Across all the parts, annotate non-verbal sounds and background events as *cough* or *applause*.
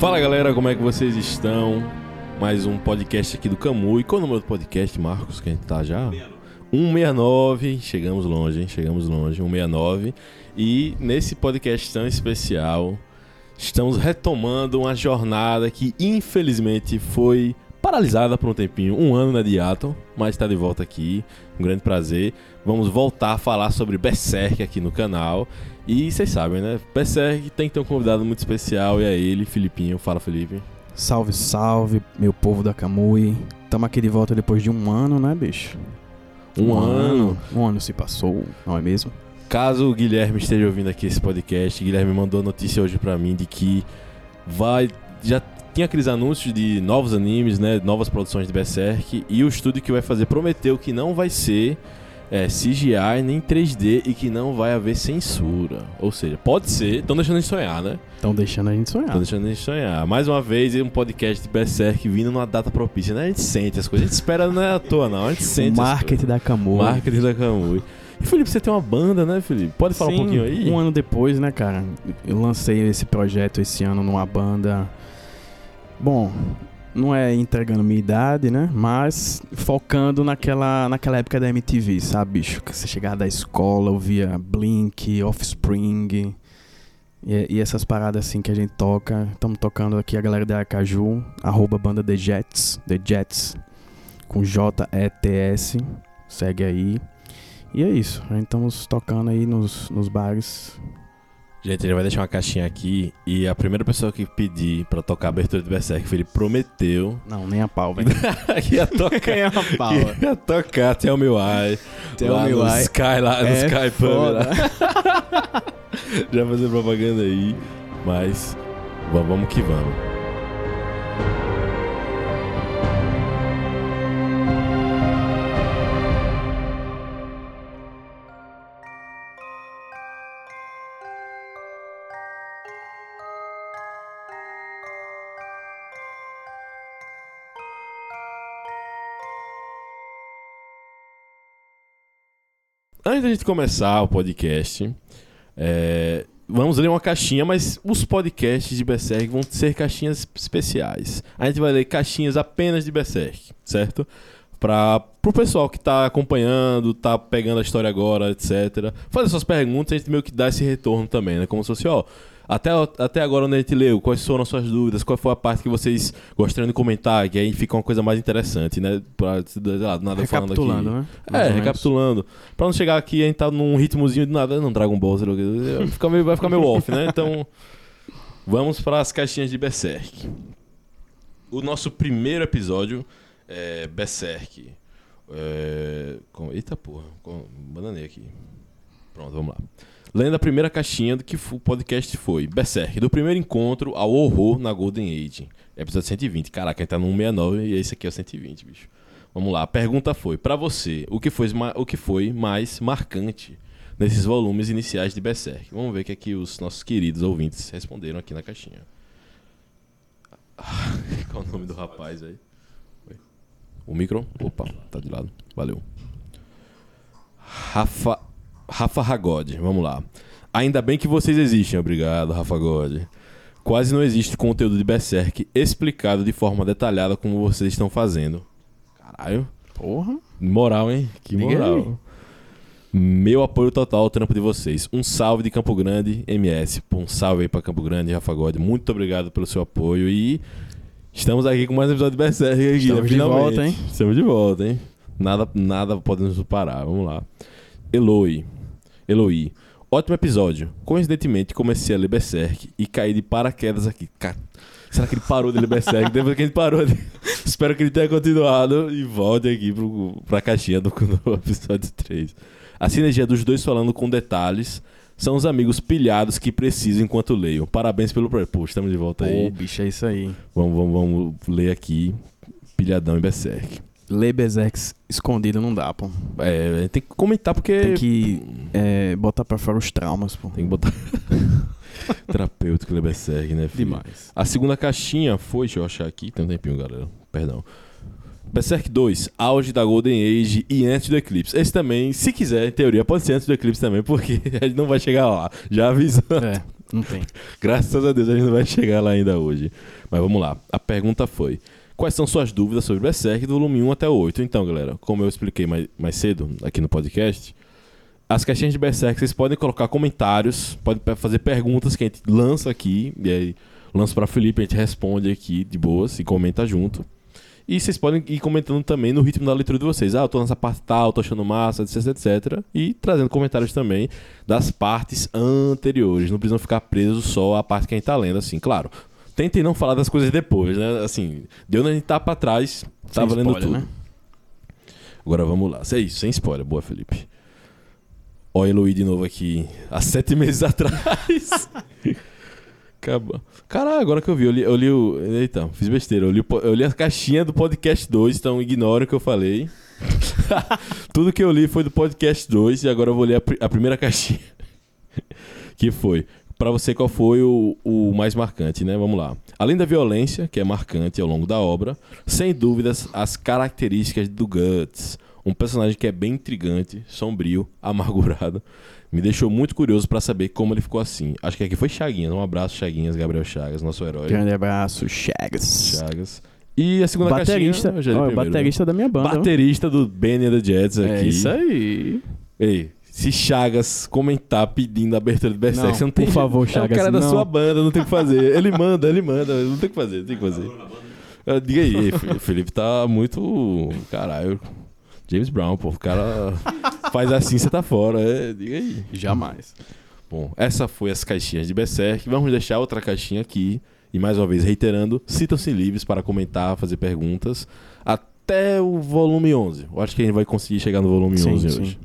Fala galera, como é que vocês estão? Mais um podcast aqui do Camu. E qual é o número do podcast, Marcos, que a gente tá já? 169. Chegamos longe, hein? Chegamos longe. 169. E nesse podcast tão especial, estamos retomando uma jornada que infelizmente foi paralisada por um tempinho, um ano na Diaton, mas está de volta aqui, um grande prazer. Vamos voltar a falar sobre Berserk aqui no canal. E vocês sabem, né? Berserk tem que ter um convidado muito especial e é ele, Filipinho. Fala, Felipe. Salve, salve, meu povo da Camui. Tamo aqui de volta depois de um ano, né, bicho? Um, ano. Um ano se passou, não é mesmo? Caso o Guilherme esteja ouvindo aqui esse podcast, Guilherme mandou notícia hoje pra mim de que vai já tinha aqueles anúncios de novos animes, né, novas produções de Berserk e o estúdio que vai fazer prometeu que não vai ser é, CGI nem 3D e que não vai haver censura. Ou seja, pode ser, estão deixando a gente sonhar, né? Estão deixando a gente sonhar. Estão deixando a gente sonhar. Mais uma vez, um podcast de Berserk vindo numa data propícia, né? A gente sente as coisas, a gente espera não é à toa, não. A gente sente. O marketing da Camui. Marketing da Camui. E Felipe, você tem uma banda, né, Felipe? Pode falar Sim, um pouquinho aí? Um ano depois, né, cara? Eu lancei esse projeto esse ano numa banda. Bom, não é entregando minha idade, né? Mas focando naquela, naquela época da MTV, sabe, bicho? Que você chegava da escola, ouvia Blink, Offspring. E, e essas paradas assim que a gente toca. Estamos tocando aqui a galera da Aracaju, arroba banda The Jets, The Jets, com J-E-T-S. Segue aí. E é isso. A gente estamos tocando aí nos, nos bares. Gente, ele vai deixar uma caixinha aqui e a primeira pessoa que pedir pra tocar a abertura de Berserk, Felipe prometeu Não, nem a pau, velho. *laughs* que ia tocar. *laughs* Nem a pau. que ia tocar Tell Me Why. Tell lá Me no Why. Sky, lá no É Sky Pub. lá. *laughs* Já fazer propaganda aí. Mas va- vamos que vamos. Antes da gente começar o podcast, é, vamos ler uma caixinha, mas os podcasts de Berserk vão ser caixinhas especiais. A gente vai ler caixinhas apenas de Berserk, certo? Para o pessoal que tá acompanhando, tá pegando a história agora, etc. Fazer suas perguntas, a gente meio que dá esse retorno também, né? Como se fosse, ó, até, até agora onde a gente leu, quais foram as suas dúvidas, qual foi a parte que vocês gostariam de comentar, que aí fica uma coisa mais interessante, né? Pra, lá, nada falando aqui. Recapitulando, né? Mais É, recapitulando. Pra não chegar aqui e a gente tá num ritmozinho de nada, não Dragon Ball. Vai ficar meio, vai ficar meio off, né? Então, vamos para as caixinhas de Berserk. O nosso primeiro episódio é Berserk. É... Eita porra, bananei aqui. Pronto, vamos lá. Lendo a primeira caixinha do que o podcast foi Berserk, do primeiro encontro ao horror na Golden Age. Episódio 120. Caraca, a gente tá no 169 e esse aqui é o 120, bicho. Vamos lá, a pergunta foi, pra você, o que foi, o que foi mais marcante nesses volumes iniciais de Berserk? Vamos ver o que é que os nossos queridos ouvintes responderam aqui na caixinha. *laughs* Qual o nome do rapaz aí? O micro? Opa, tá de lado. Valeu. Rafa, Rafa Ragode, vamos lá. Ainda bem que vocês existem, obrigado, Rafa God. Quase não existe conteúdo de Berserk explicado de forma detalhada como vocês estão fazendo. Caralho. Porra. Moral, hein? Que Diga moral. aí. Meu apoio total ao trampo de vocês. Um salve de Campo Grande, MS. Um salve aí pra Campo Grande, Rafa God. Muito obrigado pelo seu apoio e estamos aqui com mais um episódio de Berserk aqui, Estamos né? de Finalmente. volta, hein? Estamos de volta, hein? Nada, nada pode nos parar. Vamos lá. Eloi. Eloi. Ótimo episódio. Coincidentemente, comecei a ler Berserk e caí de paraquedas aqui. Cara, será que ele parou de ler Berserk? Depois que ele parou, de... *laughs* espero que ele tenha continuado e volte aqui pro, pra caixinha do, *laughs* do episódio 3. A sinergia dos dois falando com detalhes são os amigos pilhados que precisam enquanto leiam. Parabéns pelo... Pô, estamos de volta aí. Pô, bicho, é isso aí. Vamos, vamos, vamos ler aqui. Pilhadão em Berserk. Ler Berserk escondido não dá, pô. É, tem que comentar porque. Tem que é, botar pra fora os traumas, pô. Tem que botar. *laughs* Terapêutico ler Berserk, né, filho? Demais. A segunda caixinha foi, deixa eu achar aqui, tem um tempinho, galera. Perdão. Berserk 2, auge da Golden Age e antes do Eclipse. Esse também, se quiser, em teoria, pode ser antes do Eclipse também, porque *laughs* a gente não vai chegar lá. Já avisando. É. Não tem. *laughs* Graças a Deus a gente não vai chegar lá ainda hoje. Mas vamos lá. A pergunta foi: Quais são suas dúvidas sobre Berserk do volume 1 até o 8? Então, galera, como eu expliquei mais, mais cedo aqui no podcast, as caixinhas de Berserk vocês podem colocar comentários, podem fazer perguntas que a gente lança aqui, e aí lança para Felipe, a gente responde aqui de boas e comenta junto. E vocês podem ir comentando também no ritmo da leitura de vocês. Ah, eu tô nessa parte tal, tô achando massa, etc, etc. E trazendo comentários também das partes anteriores. Não precisam ficar presos só à parte que a gente tá lendo, assim. Claro, tentem não falar das coisas depois, né? Assim, deu na gente tá pra trás, tá valendo tudo. Né? Agora vamos lá. É isso, sem spoiler. Boa, Felipe. Ó, Eloy de novo aqui, há sete *laughs* meses atrás. Caralho, agora que eu vi, eu li, eu li o. Eita, fiz besteira. Eu li, eu li a caixinha do podcast 2, então ignore o que eu falei. *laughs* Tudo que eu li foi do podcast 2 e agora eu vou ler a, a primeira *laughs* caixinha. que foi. Para você, qual foi o, o mais marcante, né? Vamos lá. Além da violência, que é marcante ao longo da obra, sem dúvidas, as características do Guts. Um personagem que é bem intrigante, sombrio, *laughs* amargurado me deixou muito curioso para saber como ele ficou assim. Acho que aqui foi Chaguinhas. Um abraço, Chaguinhas, Gabriel Chagas, nosso herói. Grande abraço, Chagas. Chagas. E a segunda baterista, caixinha... Oh, baterista da minha banda. Baterista do Benny and the Jets aqui. É isso aí. Ei, se Chagas comentar pedindo a abertura do Berserk, não, você não tem... Por favor, Chagas, *laughs* É o cara não. da sua banda, não tem o que fazer. Ele manda, ele manda. Não tem o que fazer, tem que fazer. Diga aí, Felipe tá muito... Caralho... James Brown, pô. O cara faz assim, você tá fora. É, diga aí. Jamais. Bom, essa foi as caixinhas de Berserk. Vamos deixar outra caixinha aqui. E mais uma vez, reiterando, sintam-se livres para comentar, fazer perguntas. Até o volume 11. Eu acho que a gente vai conseguir chegar no volume sim, 11 sim. hoje.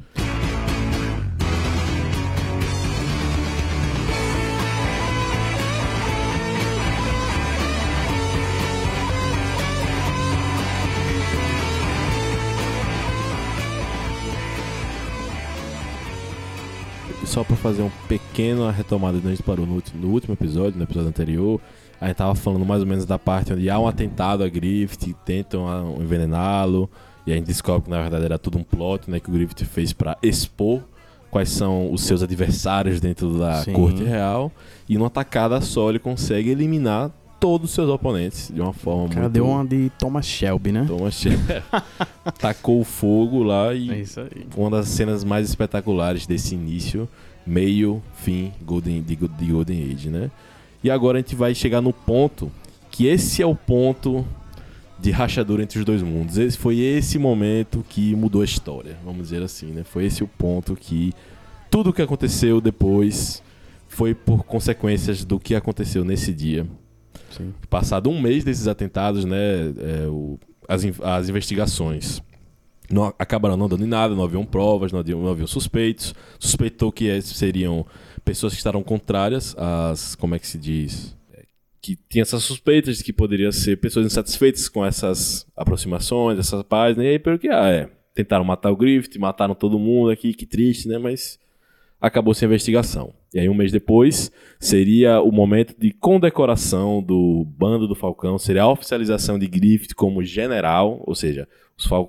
Só para fazer um pequeno retomada onde a gente parou no, no, último episódio, no episódio anterior, a gente tava falando mais ou menos da parte onde há um atentado a Griffith, tentam ah, envenená-lo, e a gente descobre que na verdade era tudo um plot, né, que o Griffith fez para expor quais são os seus adversários dentro da Sim. corte real, e numa tacada só ele consegue eliminar todos os seus oponentes de uma forma cara muito... deu uma de Thomas Shelby, né? Thomas Shelby. *laughs* Tacou o fogo lá e é isso aí. uma das cenas mais espetaculares desse início, meio, fim Golden, de, de Golden Age, né? E agora a gente vai chegar no ponto que esse é o ponto de rachadura entre os dois mundos. Esse foi esse momento que mudou a história, vamos dizer assim, né? Foi esse o ponto que tudo o que aconteceu depois foi por consequências do que aconteceu nesse dia. Sim. Passado um mês desses atentados, né, é, o, as, as investigações não, acabaram não dando em nada, não haviam provas, não haviam, não haviam suspeitos. Suspeitou que seriam pessoas que estavam contrárias às. Como é que se diz? É, que tinha essas suspeitas de que poderiam ser pessoas insatisfeitas com essas aproximações, essas páginas. E aí, pelo que, ah, é. Tentaram matar o Griffith, mataram todo mundo aqui, que triste, né? Mas acabou sem investigação. E aí, um mês depois, seria o momento de condecoração do Bando do Falcão, seria a oficialização de Griffith como general, ou seja,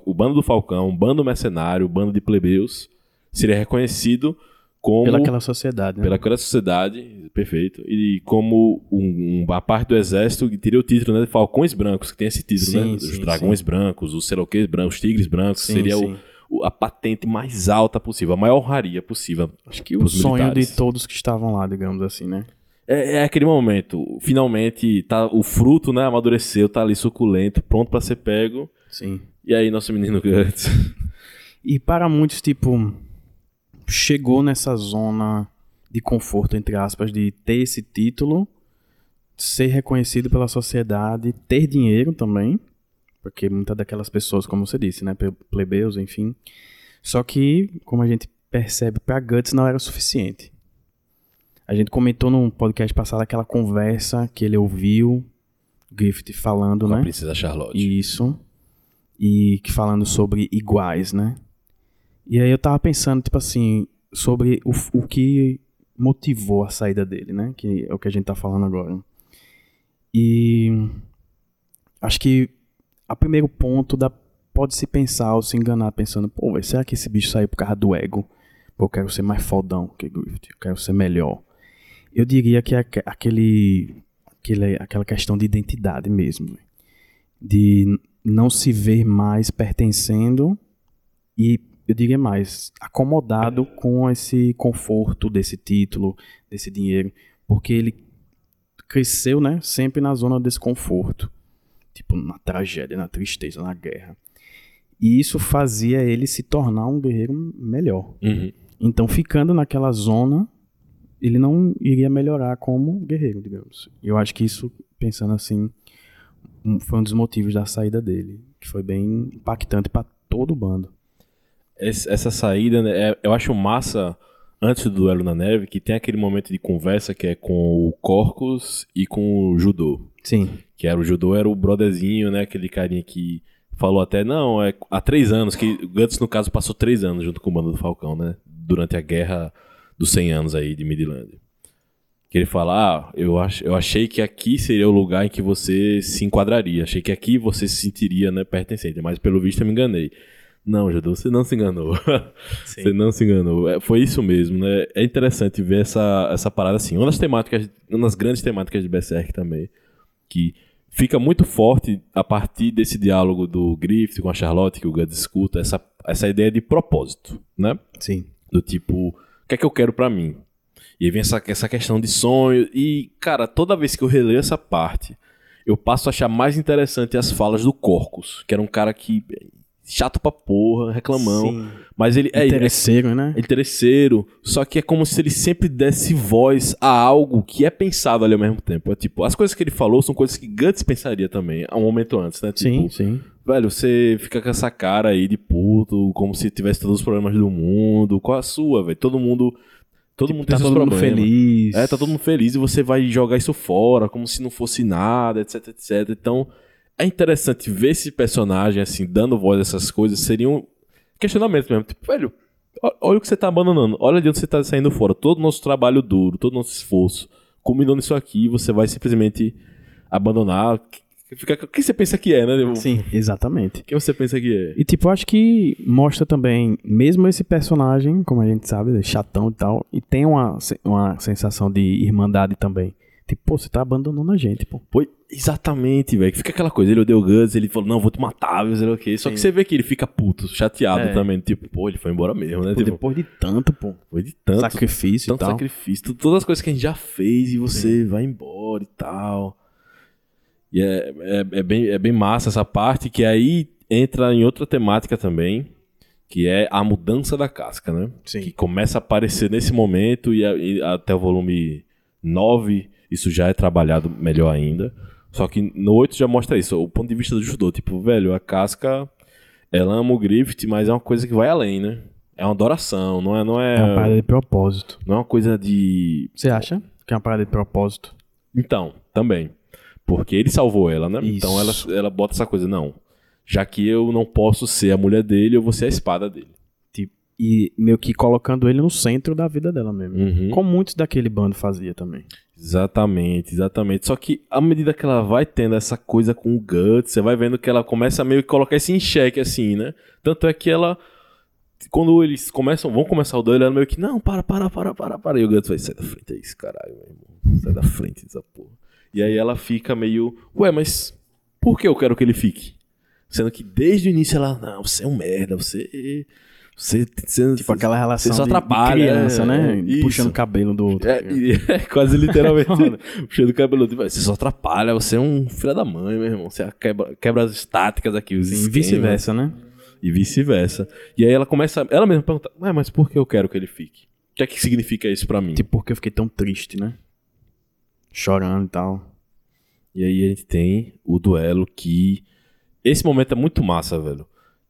o Bando do Falcão, o Bando Mercenário, o Bando de Plebeus, seria reconhecido como... Pelaquela sociedade, né? Pelaquela sociedade, perfeito. E como um, uma parte do exército que teria o título né, de Falcões Brancos, que tem esse título, sim, né? Sim, os Dragões sim. Brancos, os Seroquês Brancos, os Tigres Brancos, seria o a patente mais alta possível, a maior honraria possível. Acho que o sonho militares. de todos que estavam lá, digamos assim, né? É, é, aquele momento, finalmente tá o fruto, né, amadureceu, tá ali suculento, pronto para ser pego. Sim. E aí nosso menino Guts. E para muitos, tipo, chegou nessa zona de conforto entre aspas de ter esse título, ser reconhecido pela sociedade, ter dinheiro também porque muitas daquelas pessoas, como você disse, né, plebeus, enfim. Só que, como a gente percebe, para Guts não era o suficiente. A gente comentou num podcast passado aquela conversa que ele ouviu Griffith falando, Com né? A Princesa Charlotte. Isso. E que falando sobre iguais, né? E aí eu tava pensando, tipo assim, sobre o, o que motivou a saída dele, né? Que é o que a gente tá falando agora. E acho que a primeiro ponto da pode se pensar ou se enganar pensando, pô, véio, será que esse bicho saiu por causa do ego? Pô, eu quero ser mais fodão que Griffith, eu quero ser melhor. Eu diria que é aque- aquele, aquele, aquela questão de identidade mesmo. De não se ver mais pertencendo e, eu diria mais, acomodado com esse conforto desse título, desse dinheiro. Porque ele cresceu, né, sempre na zona desse conforto. Tipo, na tragédia, na tristeza, na guerra. E isso fazia ele se tornar um guerreiro melhor. Uhum. Então, ficando naquela zona, ele não iria melhorar como guerreiro, digamos. E eu acho que isso, pensando assim, foi um dos motivos da saída dele, que foi bem impactante pra todo o bando. Essa saída, né, é- eu acho massa antes do duelo na neve que tem aquele momento de conversa que é com o Corcus e com o Judô. Sim. Que era o Judô era o brotherzinho, né? Aquele carinha que falou até, não, é há três anos, que o Guts, no caso, passou três anos junto com o bando do Falcão, né? Durante a guerra dos 100 anos aí de Midland. Que ele fala, ah, eu, ach, eu achei que aqui seria o lugar em que você se enquadraria. Achei que aqui você se sentiria, né, pertencente. Mas pelo visto eu me enganei. Não, Judô, você não se enganou. *laughs* Você não se enganou. É, foi isso mesmo, né? É interessante ver essa, essa parada assim. Uma das temáticas, uma das grandes temáticas de Berserk também, que fica muito forte a partir desse diálogo do Griffith com a Charlotte, que o Guts escuta, essa, essa ideia de propósito, né? Sim. Do tipo, o que é que eu quero pra mim? E aí vem essa, essa questão de sonho. E, cara, toda vez que eu releio essa parte, eu passo a achar mais interessante as falas do Corcus, que era um cara que. Chato pra porra, reclamão. Sim. Mas ele é, é Interesseiro, né? interesseiro, só que é como se ele sempre desse voz a algo que é pensado ali ao mesmo tempo. É tipo, as coisas que ele falou são coisas que Guts pensaria também, há um momento antes, né? Tipo, Sim, sim. velho, você fica com essa cara aí de puto, como se tivesse todos os problemas do mundo. Qual a sua, velho? Todo mundo. Todo mundo Tá tem seus todo mundo problemas. feliz. É, tá todo mundo feliz e você vai jogar isso fora, como se não fosse nada, etc, etc. Então, é interessante ver esse personagem, assim, dando voz a essas coisas. Seria um questionamento mesmo. Tipo, velho, olha o que você tá abandonando. Olha de onde você tá saindo fora. Todo o nosso trabalho duro, todo o nosso esforço. Culminou nisso aqui, você vai simplesmente abandonar. Fica, o que você pensa que é, né? Sim, exatamente. O que você pensa que é? E tipo, eu acho que mostra também, mesmo esse personagem, como a gente sabe, é chatão e tal, e tem uma, uma sensação de irmandade também. Tipo, pô, você tá abandonando a gente, pô. Pô, exatamente, velho. Fica aquela coisa. Ele odeia o Guts, ele falou, não, vou te matar, sei lá o quê. Só que Sim. você vê que ele fica puto, chateado É. também. Tipo, pô, ele foi embora mesmo, né? Tipo, depois de tanto, pô. foi de tanto, sacrifício e tanto tal. sacrifício. Todas as coisas que a gente já fez e você vai embora e tal. E é, é, é bem, é bem massa essa parte, que aí entra em outra temática também, que é a mudança da casca, né? Sim. Que começa a aparecer nesse momento e, a- e até o volume 9 isso já é trabalhado melhor ainda. Só que no 8 já mostra isso, o ponto de vista do judô. Tipo, velho, a casca, ela ama o Griffith, mas é uma coisa que vai além, né? É uma adoração, não é, não é, É uma parada de propósito. não é uma coisa de... Você acha que é uma parada de propósito? Então, também. Porque ele salvou ela, né? Isso. Então ela, ela bota essa coisa, não. Já que eu não posso ser a mulher dele, eu vou ser a espada dele. E meio que colocando ele no centro da vida dela mesmo. Uhum. Como muitos daquele bando fazia também. Exatamente, exatamente. Só que à medida que ela vai tendo essa coisa com o Guts, você vai vendo que ela começa a meio que colocar isso em xeque, assim, né? Tanto é que ela. Quando eles começam, vão começar o duelo, ela meio que, não, para, para, para, para, para. E o Guts vai, sai da frente aí, esse caralho, meu irmão. Sai da frente dessa porra. E aí ela fica meio, ué, mas por que eu quero que ele fique? Sendo que desde o início ela, não, você é um merda, você. Você. você Tipo aquela relação só de, de atrapalha, criança, é, né? isso. Puxando o cabelo do outro. É, e- *laughs* é quase literalmente *laughs* puxando o cabelo. Tipo, Você só atrapalha, você é um filho da mãe, meu irmão. Você quebra, quebra as estáticas aqui, os esquemas. vice-versa, né? E vice-versa. E aí ela começa, ela mesma pergunta, Ué, mas por que eu quero que ele fique? O que é que significa isso pra mim? Tipo, porque eu fiquei tão triste, né? Chorando e tal. E aí a gente tem o duelo que. Esse momento é muito massa, velho.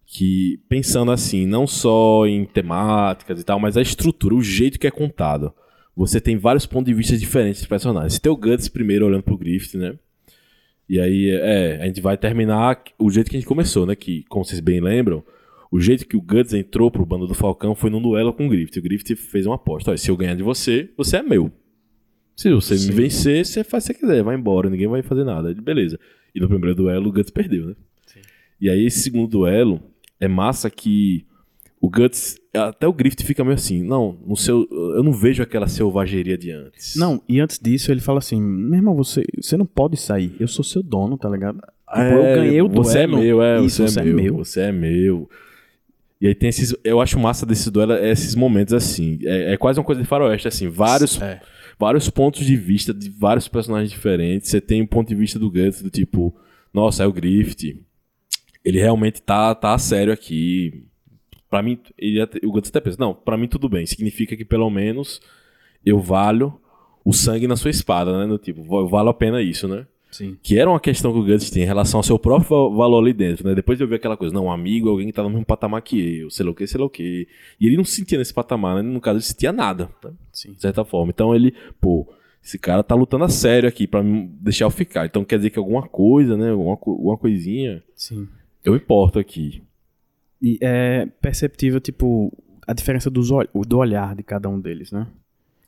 Que pensando assim, não só em temáticas e tal, mas a estrutura, o jeito que é contado. Você tem vários pontos de vista diferentes dos personagens. Você tem o Guts primeiro olhando pro Griffith, né? E aí, é, a gente vai terminar o jeito que a gente começou, né? Que, como vocês bem lembram, o jeito que o Guts entrou pro bando do Falcão foi num duelo com o Griffith. O Griffith fez uma aposta. Olha, se eu ganhar de você, você é meu. Se você Sim. me vencer, você faz o que você quiser, vai embora, ninguém vai fazer nada. Ele, Beleza. E no primeiro duelo, o Guts perdeu, né? E aí, esse segundo duelo, é massa que O Guts, até o Griffith fica meio assim, não, no seu, eu não vejo aquela selvageria de antes. Não, e antes disso ele fala assim: meu irmão, você, você não pode sair, eu sou seu dono, tá ligado? Tipo, É, eu ganhei o Você é duelo. meu, é, Isso, você, é, meu, Você é meu. E aí tem esses. Eu acho massa desses duelos, é esses momentos assim. É, é quase uma coisa de faroeste, assim. Vários, É. vários pontos de vista de vários personagens diferentes. Você tem o ponto de vista do Guts, do tipo, nossa, é o Griffith. Ele realmente tá, tá a sério aqui. Pra mim, ele, o Guts até pensa, não, pra mim tudo bem. Significa que pelo menos eu valho o sangue na sua espada, né? No tipo, va- vale a pena isso, né? Sim. Que era uma questão que o Guts tinha em relação ao seu próprio va- valor ali dentro, né? Depois de eu ver aquela coisa, não, um amigo, alguém que tá no mesmo patamar que eu, sei lá o que, sei lá o que. E ele não se sentia nesse patamar, né? No caso, ele sentia nada, né? Sim. de certa forma. Então ele, pô, esse cara tá lutando a sério aqui me deixar eu ficar. Então quer dizer que alguma coisa, né? Alguma, alguma coisinha, Sim. Eu importo aqui. E é perceptível, tipo, a diferença dos ol- do olhar de cada um deles, né?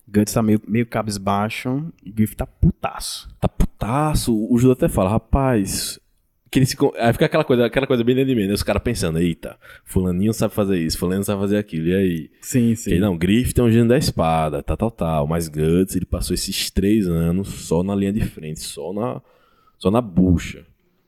Guts tá meio, meio cabisbaixo e Griff tá putaço. Tá putaço. O Judas até fala, rapaz. Que ele se, aí fica aquela coisa, aquela coisa bem dentro de mim, né? Os caras pensando, eita, fulaninho sabe fazer isso, fulaninho sabe fazer aquilo, e aí? Sim, Que, não, Griffith é um gênio da espada, tal, tal, tal. Mas Guts, ele passou esses três anos só na linha de frente, só na, só na bucha.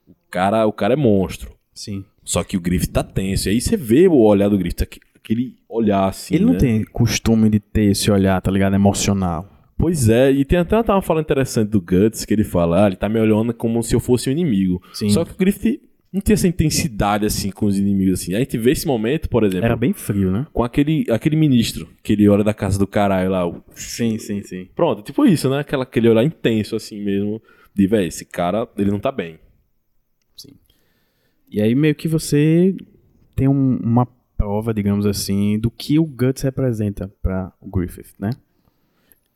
O cara, o cara é monstro. Sim. Só que o Griffith tá tenso. E aí você vê o olhar do Griffith, aque- aquele olhar assim. Ele não né? tem costume de ter esse olhar, tá ligado? Emocional. Pois é, e tem até uma, uma fala interessante do Guts que ele fala: ah, ele tá me olhando como se eu fosse um inimigo. Sim. Só que o Griffith não tem essa intensidade assim com os inimigos assim. A gente vê esse momento, por exemplo, Era bem frio, né? com aquele, aquele ministro que ele olha da casa do caralho lá. o- Sim, sim, sim. Pronto, tipo isso, né? Aquela, aquele olhar intenso assim mesmo. De, velho, esse cara, ele não tá bem. E aí meio que você tem um- uma prova, digamos assim, do que o Guts representa pra o Griffith, né?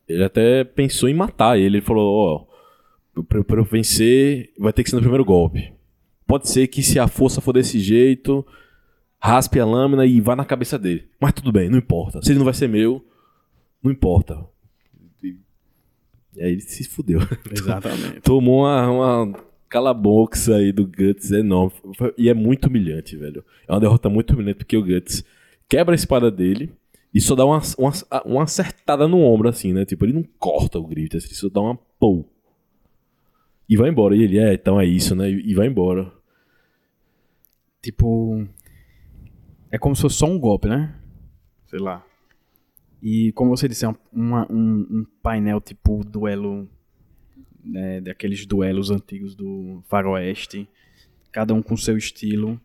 Ele até pensou em matar ele. Ele falou: Ó, pra, pra eu vencer, vai ter que ser no primeiro golpe. Pode ser que se a força for desse jeito, raspe a lâmina e vá na cabeça dele. Mas tudo bem, não importa. Se ele não vai ser meu, não importa. E e aí ele se fudeu. *laughs* Exatamente. Tomou uma, uma cala-boca aí do Guts enorme. Foi- E é muito humilhante, velho. É uma derrota muito humilhante porque o Guts quebra a espada dele e só dá uma, uma, uma acertada no ombro, assim, né? Tipo, ele não corta o grito, assim, ele só dá uma pou. E vai embora. E ele, é, então é isso, né? E vai embora. tipo. É como se fosse só um golpe, né? Sei lá. E como você disse, é um, um- um painel tipo duelo. Né, daqueles duelos antigos do Faroeste. Cada um com seu estilo.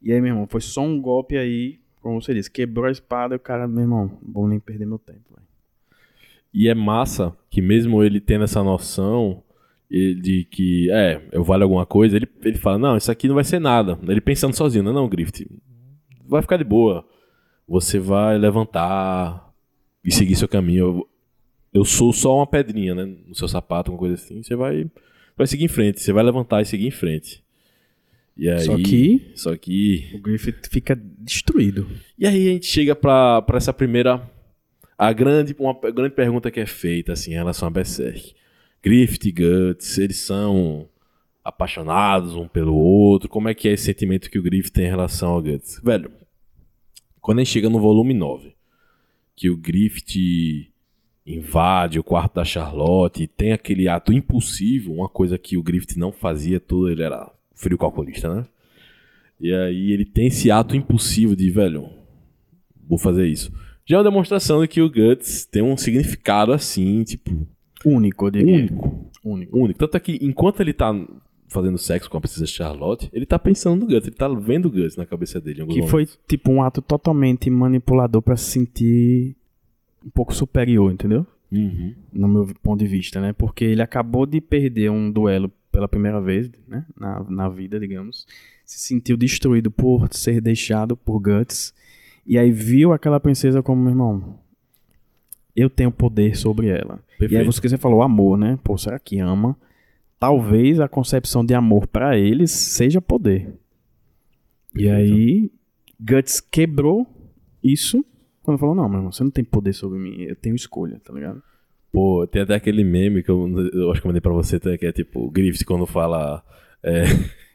E aí, meu irmão, foi só um golpe aí. Como você disse, quebrou a espada e o cara, meu irmão, vou nem perder meu tempo, velho. E é massa que mesmo ele tendo essa noção de que, é, eu valho alguma coisa, ele, ele fala, não, isso aqui não vai ser nada. Ele pensando sozinho, não, não, Griffith, vai ficar de boa. Você vai levantar e seguir seu caminho. Eu, sou só uma pedrinha, né, no seu sapato, uma coisa assim. Você vai, vai seguir em frente, você vai levantar e seguir em frente. E aí, Só que- Só que... O Griffith fica destruído. E aí a gente chega pra, pra essa primeira. A grande, uma grande pergunta que é feita assim, em relação a Berserk. Griffith e Guts, eles são apaixonados um pelo outro? Como é que é esse sentimento que o Griffith tem em relação ao Guts? Velho, quando a gente chega no volume 9, que o Griffith invade o quarto da Charlotte e tem aquele ato impulsivo, uma coisa que o Griffith não fazia tudo, ele era frio calculista, né? E aí ele tem esse ato impulsivo de, velho, vou fazer isso. Já é uma demonstração de que o Guts tem um significado assim, tipo, Único, eu diria. único. Único. Único. Tanto é que enquanto ele tá fazendo sexo com a princesa Charlotte, ele tá pensando no Guts, ele tá vendo o Guts na cabeça dele. Que foi tipo um ato totalmente manipulador pra se sentir um pouco superior, entendeu? Uhum. No meu ponto de vista, né? Porque ele acabou de perder um duelo pela primeira vez, né? Na, na vida, digamos. Se sentiu destruído por ser deixado por Guts. E aí viu aquela princesa como, meu irmão, eu tenho poder sobre ela. E aí Perfeito. você, você falou amor, né? Pô, será que ama? Talvez a concepção de amor pra eles seja poder. E Perfeito. aí, Guts quebrou isso quando falou: Não, meu irmão, você não tem poder sobre mim, eu tenho escolha, tá ligado? Pô, tem até aquele meme que eu, eu acho que eu mandei pra você, tá, que é tipo, o Griffith quando fala. é,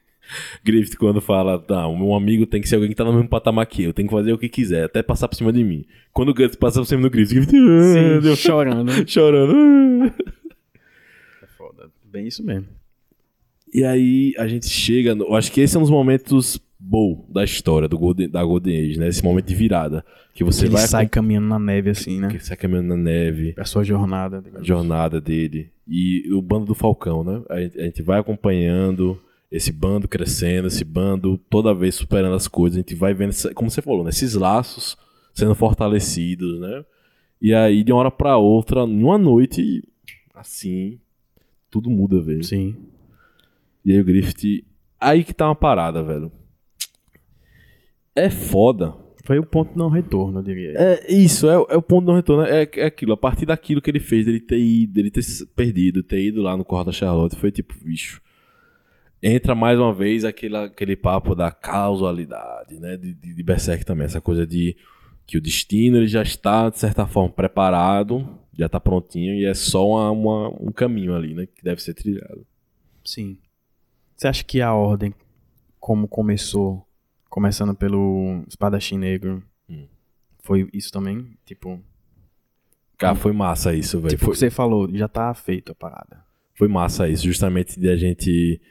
*laughs* Griffith quando fala, tá, o meu amigo tem que ser alguém que tá no mesmo patamar que eu, tem que fazer o que quiser, até passar por cima de mim. Quando o Guts passa por cima do Griffith, Griffith ah, Sim, chorando. *laughs* chorando. É foda. Bem isso mesmo. E aí a gente chega, no, eu acho que esse é um dos momentos bom da história do Golden, da Golden Age, né? Esse momento de virada, que você ele vai sai caminhando na neve assim, né? que sai caminhando na neve, A sua jornada. a digamos. jornada dele e o bando do Falcão, né? A gente, a gente vai acompanhando esse bando crescendo, esse bando toda vez superando as coisas, a gente vai vendo, como você falou, né? esses laços sendo fortalecidos, né? E aí de uma hora pra outra, numa noite assim, tudo muda, velho. Sim. E aí o Griffith. Aí que tá uma parada, velho. É foda. Foi o ponto não retorno, eu diria. É isso, é, é o ponto do retorno. É, é aquilo. A partir daquilo que ele fez, dele ter ido, dele ter perdido, ter ido lá no Corral da Charlotte, foi tipo, bicho. Entra mais uma vez aquele, aquele papo da causalidade, né? De, de, de Berserk também. Essa coisa de que o destino ele já está, de certa forma, preparado, já tá prontinho, e é só uma, uma- um caminho ali, né? Que deve ser trilhado. Sim. Você acha que a ordem, como começou, começando pelo espadachim negro, Hum. foi isso também? Tipo, Cara, foi massa isso, velho. tipo Foi- você falou, já tá feito a parada. Foi massa isso, justamente de a gente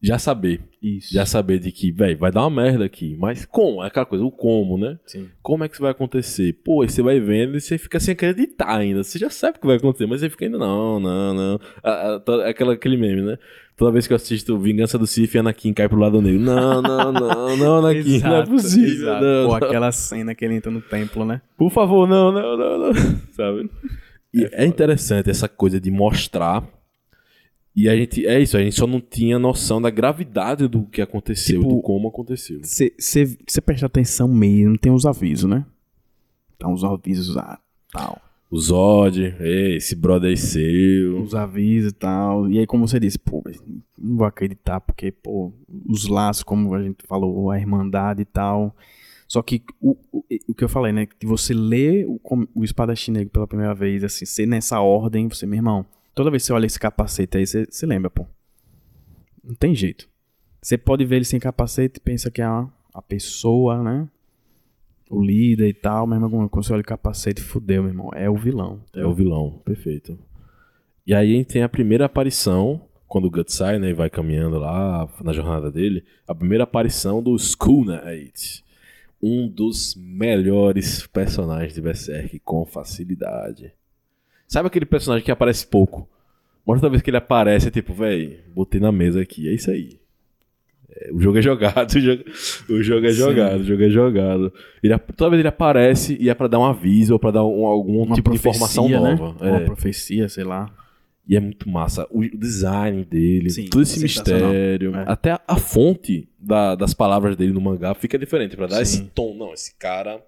já saber, Isso. já saber de que, velho, vai dar uma merda aqui, mas como? É aquela coisa, o como, né? Sim. Como é que isso vai acontecer? Pô, aí você vai vendo e você fica sem acreditar ainda. Você já sabe o que vai acontecer, mas você fica ainda, não, não, não. Ah, ah, to- é aquela, aquele meme, né? Toda vez que eu assisto Vingança do Sif, Anakin cai pro lado negro. Não, não, não, não, Anakin, não é possível. exato. Não, Pô, não. aquela cena que ele entra no templo, né? Por favor, não, não, não, não. *laughs* Sabe? E é, interessante essa coisa de mostrar. E a gente. É isso, a gente só não tinha noção da gravidade do que aconteceu, Tipo, do como aconteceu. Você presta atenção mesmo, tem os avisos, né? Então, os avisos, ah, tal. O Zod, esse brother aí seu. Os avisos e tal. E aí, como você disse, pô, não vou acreditar, porque, pô, os laços, como a gente falou, a irmandade e tal. Só que o, o, o que eu falei, né? Que você lê o, o espadachim negro pela primeira vez, assim, ser nessa ordem, você, meu irmão, toda vez que você olha esse capacete aí, você, você lembra, pô. Não tem jeito. Você pode ver ele sem capacete e pensa que é a, a pessoa, né? O líder e tal, mas irmão, quando você olha o capacete, fudeu, meu irmão. É o vilão. É o vilão, perfeito. E aí a gente tem a primeira aparição, quando o Guts sai, né, e vai caminhando lá na jornada dele, a primeira aparição do Skull Knight. Um dos melhores personagens de Berserk, com facilidade. Sabe aquele personagem que aparece pouco? Mas toda vez que ele aparece, é tipo, véi, botei na mesa aqui, é isso aí. O jogo é jogado, *laughs* o jogo, o jogo é Sim. jogado, o jogo é jogado. Ele, toda vez ele aparece e é pra dar um aviso ou pra dar um- algum Uma tipo de informação profecia, né? nova. Uma É. profecia, sei lá. E é muito massa. O, design dele, Sim, todo esse mistério. É. Até a, a fonte da- das palavras dele no mangá fica diferente. Pra dar Sim. esse tom. Não, esse cara,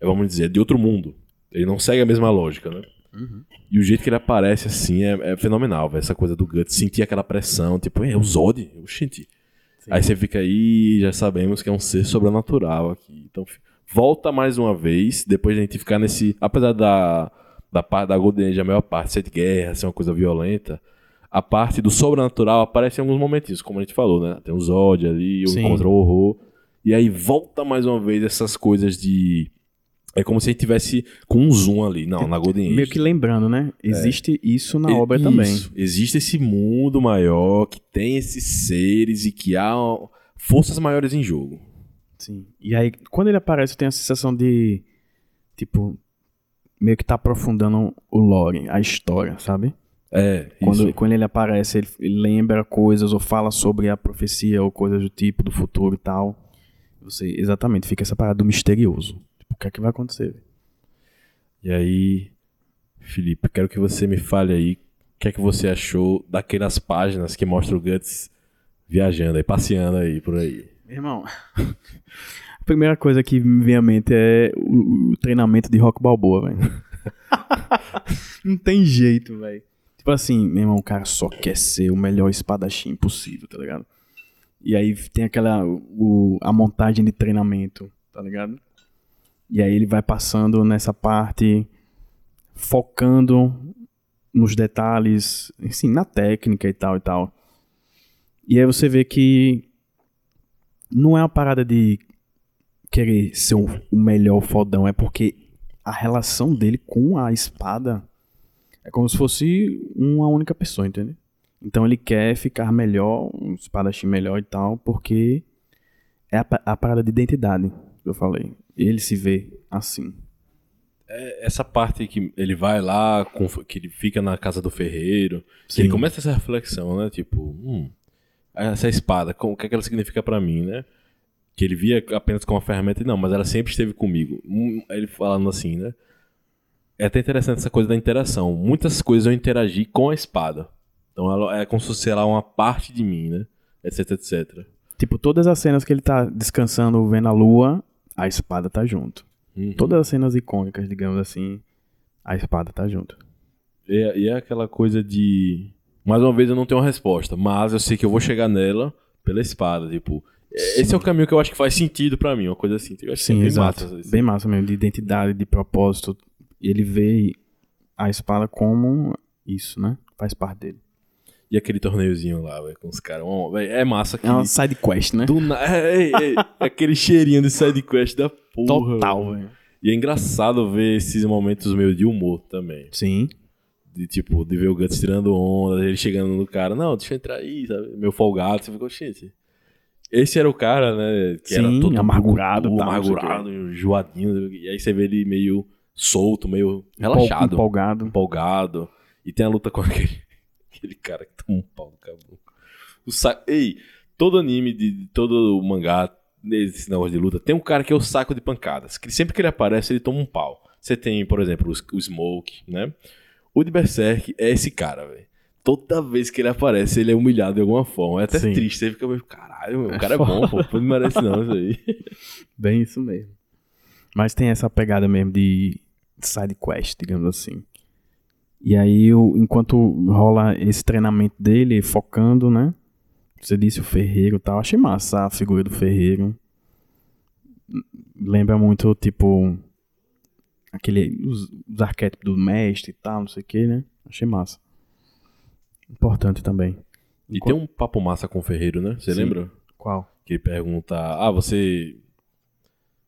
é, vamos dizer, é de outro mundo. Ele não segue a mesma lógica, né? Uhum. E o jeito que ele aparece assim é, é fenomenal, velho. Essa coisa do Guts. Sentir aquela pressão, tipo, é o Zod, o Shinti. Sim. Aí você fica aí, já sabemos que é um ser sobrenatural aqui. Então, volta mais uma vez, depois de a gente ficar nesse. Apesar da, da parte da Golden Age, a maior parte ser de guerra, ser uma coisa violenta, a parte do sobrenatural aparece em alguns momentinhos, como a gente falou, né? Tem o Zod ali, o encontro horror. E aí volta mais uma vez essas coisas de. É como se a gente tivesse com um zoom ali. Não, na Golden Age. Meio que lembrando, né? Existe isso na E- obra isso. também. Existe esse mundo maior que tem esses seres e que há forças maiores em jogo. Sim. E aí, quando ele aparece, eu tenho a sensação de. Tipo. Meio que tá aprofundando o lore, a história, sabe? É, Quando, isso. quando ele aparece, ele, ele lembra coisas ou fala sobre a profecia ou coisas do tipo, do futuro e tal. Você, exatamente, fica essa parada do misterioso. O que é que vai acontecer? E aí, Felipe, quero que você me fale aí o que é que você achou daquelas páginas que mostram o Guts viajando aí, passeando aí por aí. Meu irmão, *laughs* a primeira coisa que me vem à mente é o, o treinamento de Rock Balboa, velho. *laughs* Não tem jeito, velho. Tipo assim, meu irmão, o cara só quer ser o melhor espadachim possível, tá ligado? E aí tem aquela, o, a montagem de treinamento, tá ligado? E aí ele vai passando nessa parte, focando nos detalhes, assim, na técnica e tal e tal. E aí você vê que não é uma parada de querer ser o melhor fodão, é porque a relação dele com a espada é como se fosse uma única pessoa, entendeu? Então ele quer ficar melhor, um espadachim melhor e tal, porque é a, a parada de identidade que eu falei. Ele se vê assim. Essa parte que ele vai lá, com- que ele fica na casa do ferreiro, que Sim. ele começa essa reflexão, né? Tipo, hum, essa espada, o que é que ela significa pra mim, né? Que ele via apenas como uma ferramenta e não, mas ela sempre esteve comigo. Hum, Ele falando assim, né? É até interessante essa coisa da interação. Muitas coisas eu interagi com a espada. Então ela é como se fosse ela uma parte de mim, né? Etc, etc. Tipo, todas as cenas que ele tá descansando vendo a lua, a espada tá junto. Uhum. Todas as cenas icônicas, digamos assim, a espada tá junto. E é, e é aquela coisa de. Mais uma vez eu não tenho uma resposta, mas eu sei que eu vou chegar nela pela espada. Tipo, é- esse é o caminho que eu acho que faz sentido pra mim, uma coisa assim. Eu acho que é Sim, bem exato. massa isso. Bem massa mesmo, de identidade, de propósito. Ele vê a espada como isso, né? Faz parte dele. E aquele torneiozinho lá, velho, com os caras. É massa que. É uma side quest, né? Do na... é, é, é, *laughs* aquele cheirinho de sidequest da porra. Total, velho. E é engraçado ver esses momentos meio de humor também. Sim. De tipo, de ver o Guts tirando onda, ele chegando no cara, não, deixa eu entrar aí, sabe? Meu folgado, você ficou, gente. Esse era o cara, né? Que era Sim, todo amargurado, o amargurado, enjoadinho. E aí você vê ele meio solto, meio relaxado, Empolgado. empolgado. E tem a luta com *laughs* aquele, aquele cara que toma um pau no caboclo. O sa... Ei, todo anime, de, todo o mangá, nesse negócio de luta, tem um cara que é o saco de pancadas. Que sempre que ele aparece, ele toma um pau. Você tem, por exemplo, os- o Smoke, né? O de Berserk é esse cara, velho. Toda vez que ele aparece, ele é humilhado de alguma forma. É até Sim. triste. Você fica meio, caralho, meu, o É cara é bom, pô. Não merece não isso aí. Bem isso mesmo. Mas tem essa pegada mesmo de side quest, digamos assim. E aí, o- enquanto rola esse treinamento dele, focando, né? Você disse o ferreiro e tal. Achei massa a figura do ferreiro. Lembra muito, tipo. Aquele. Os, os arquétipos do mestre e tal, não sei o que, né? Achei massa. Importante também. E tem um papo massa com o Ferreiro, né? Você Sim. lembra? Qual? Que ele pergunta: Ah, você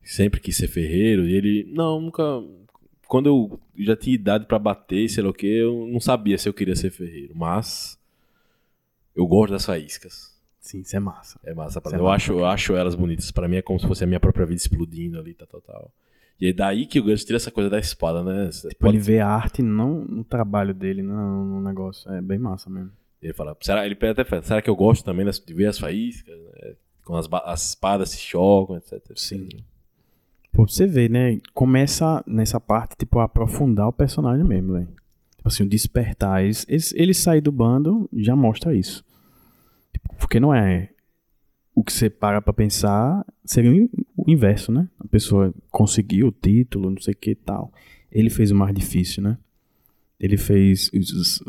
sempre quis ser ferreiro? E ele: Não, nunca. Quando eu já tinha idade pra bater, sei lá o que, eu não sabia se eu queria ser ferreiro. Mas. Eu gosto das faíscas. Sim, isso é massa. É massa pra é Eu, massa, acho, eu acho elas bonitas. Pra mim é como se fosse a minha própria vida explodindo ali, tal, tal, tal. E é daí que o Gus tira essa coisa da espada, né? Você Tipo, pode- ele vê a arte não no trabalho dele, não no negócio. É bem massa mesmo. Ele fala, será, ele até fala, será que eu gosto também de ver as faíscas? né? Quando as, as espadas se chocam, etc. etc. Sim. Pô, você vê, né? Começa nessa parte, tipo, a aprofundar o personagem mesmo, velho. Tipo assim, o despertar. Eles, eles, ele sair do bando já mostra isso. Tipo, porque não é. O que você para pra pensar seria o in- o inverso, né? A pessoa conseguiu o título, não sei o que e tal. Ele fez o mais difícil, né? Ele fez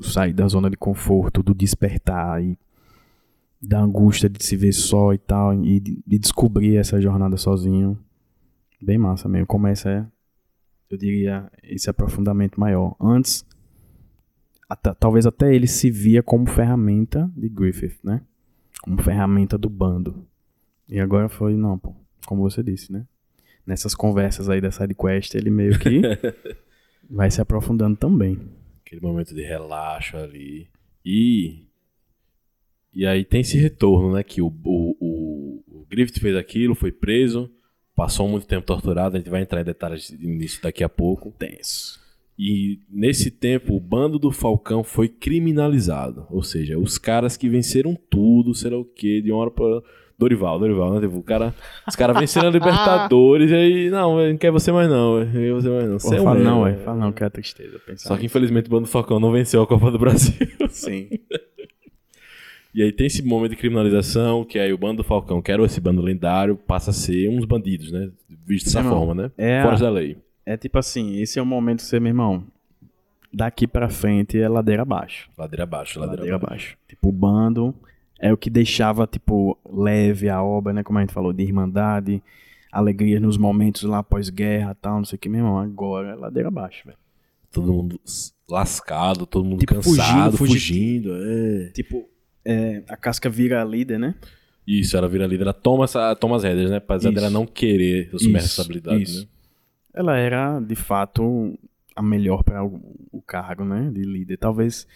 sair da zona de conforto, do despertar e da angústia de se ver só e tal, e de descobrir essa jornada sozinho. Bem massa mesmo. Começa, é, eu diria, esse aprofundamento maior. Antes, até- talvez até ele se via como ferramenta de Griffith, né? Como ferramenta do bando. E agora foi, não, pô, como você disse, né? Nessas conversas aí da sidequest, ele meio que *laughs* vai se aprofundando também. Aquele momento de relaxo ali. E. E aí tem esse retorno, né? Que o, o, o, o Griffith fez aquilo, foi preso, passou muito tempo torturado, a gente vai entrar em detalhes nisso daqui a pouco. Tenso. E nesse tempo, o bando do Falcão foi criminalizado. Ou seja, os caras que venceram tudo, sei lá o quê, de uma hora pra. Dorival, Dorival, né? Tipo, o cara, os caras venceram a *laughs* Libertadores e aí, não, não quer você mais não, não quer você mais não. Você é fala mesmo, não, é. Fala não, que é tristeza. Pensar Só que infelizmente o bando do Falcão não venceu a Copa do Brasil. Sim. *laughs* E aí tem esse momento de criminalização, que aí o bando do Falcão, que era esse bando lendário, passa a ser uns bandidos, né? Visto dessa Irmão, forma, né? é a- Fora da lei. É tipo assim, esse é o momento que você, meu irmão, daqui pra frente é ladeira abaixo. Ladeira abaixo, ladeira, Ladeira abaixo. abaixo. Tipo, o bando é o que deixava, tipo, leve a obra, né? Como a gente falou, de irmandade, alegria nos momentos lá pós-guerra e tal, não sei o que, meu irmão. Agora é ladeira abaixo, velho. Todo mundo lascado, todo mundo Tipo, cansado, fugindo, fugindo, é. Tipo, é, a casca vira líder, né? Isso, ela vira líder. Ela toma, essa, toma as rédeas, né? Apesar dela não querer assumir a Isso, responsabilidade, isso. né? Ela era, de fato, a melhor para o, o cargo, né? De líder. Talvez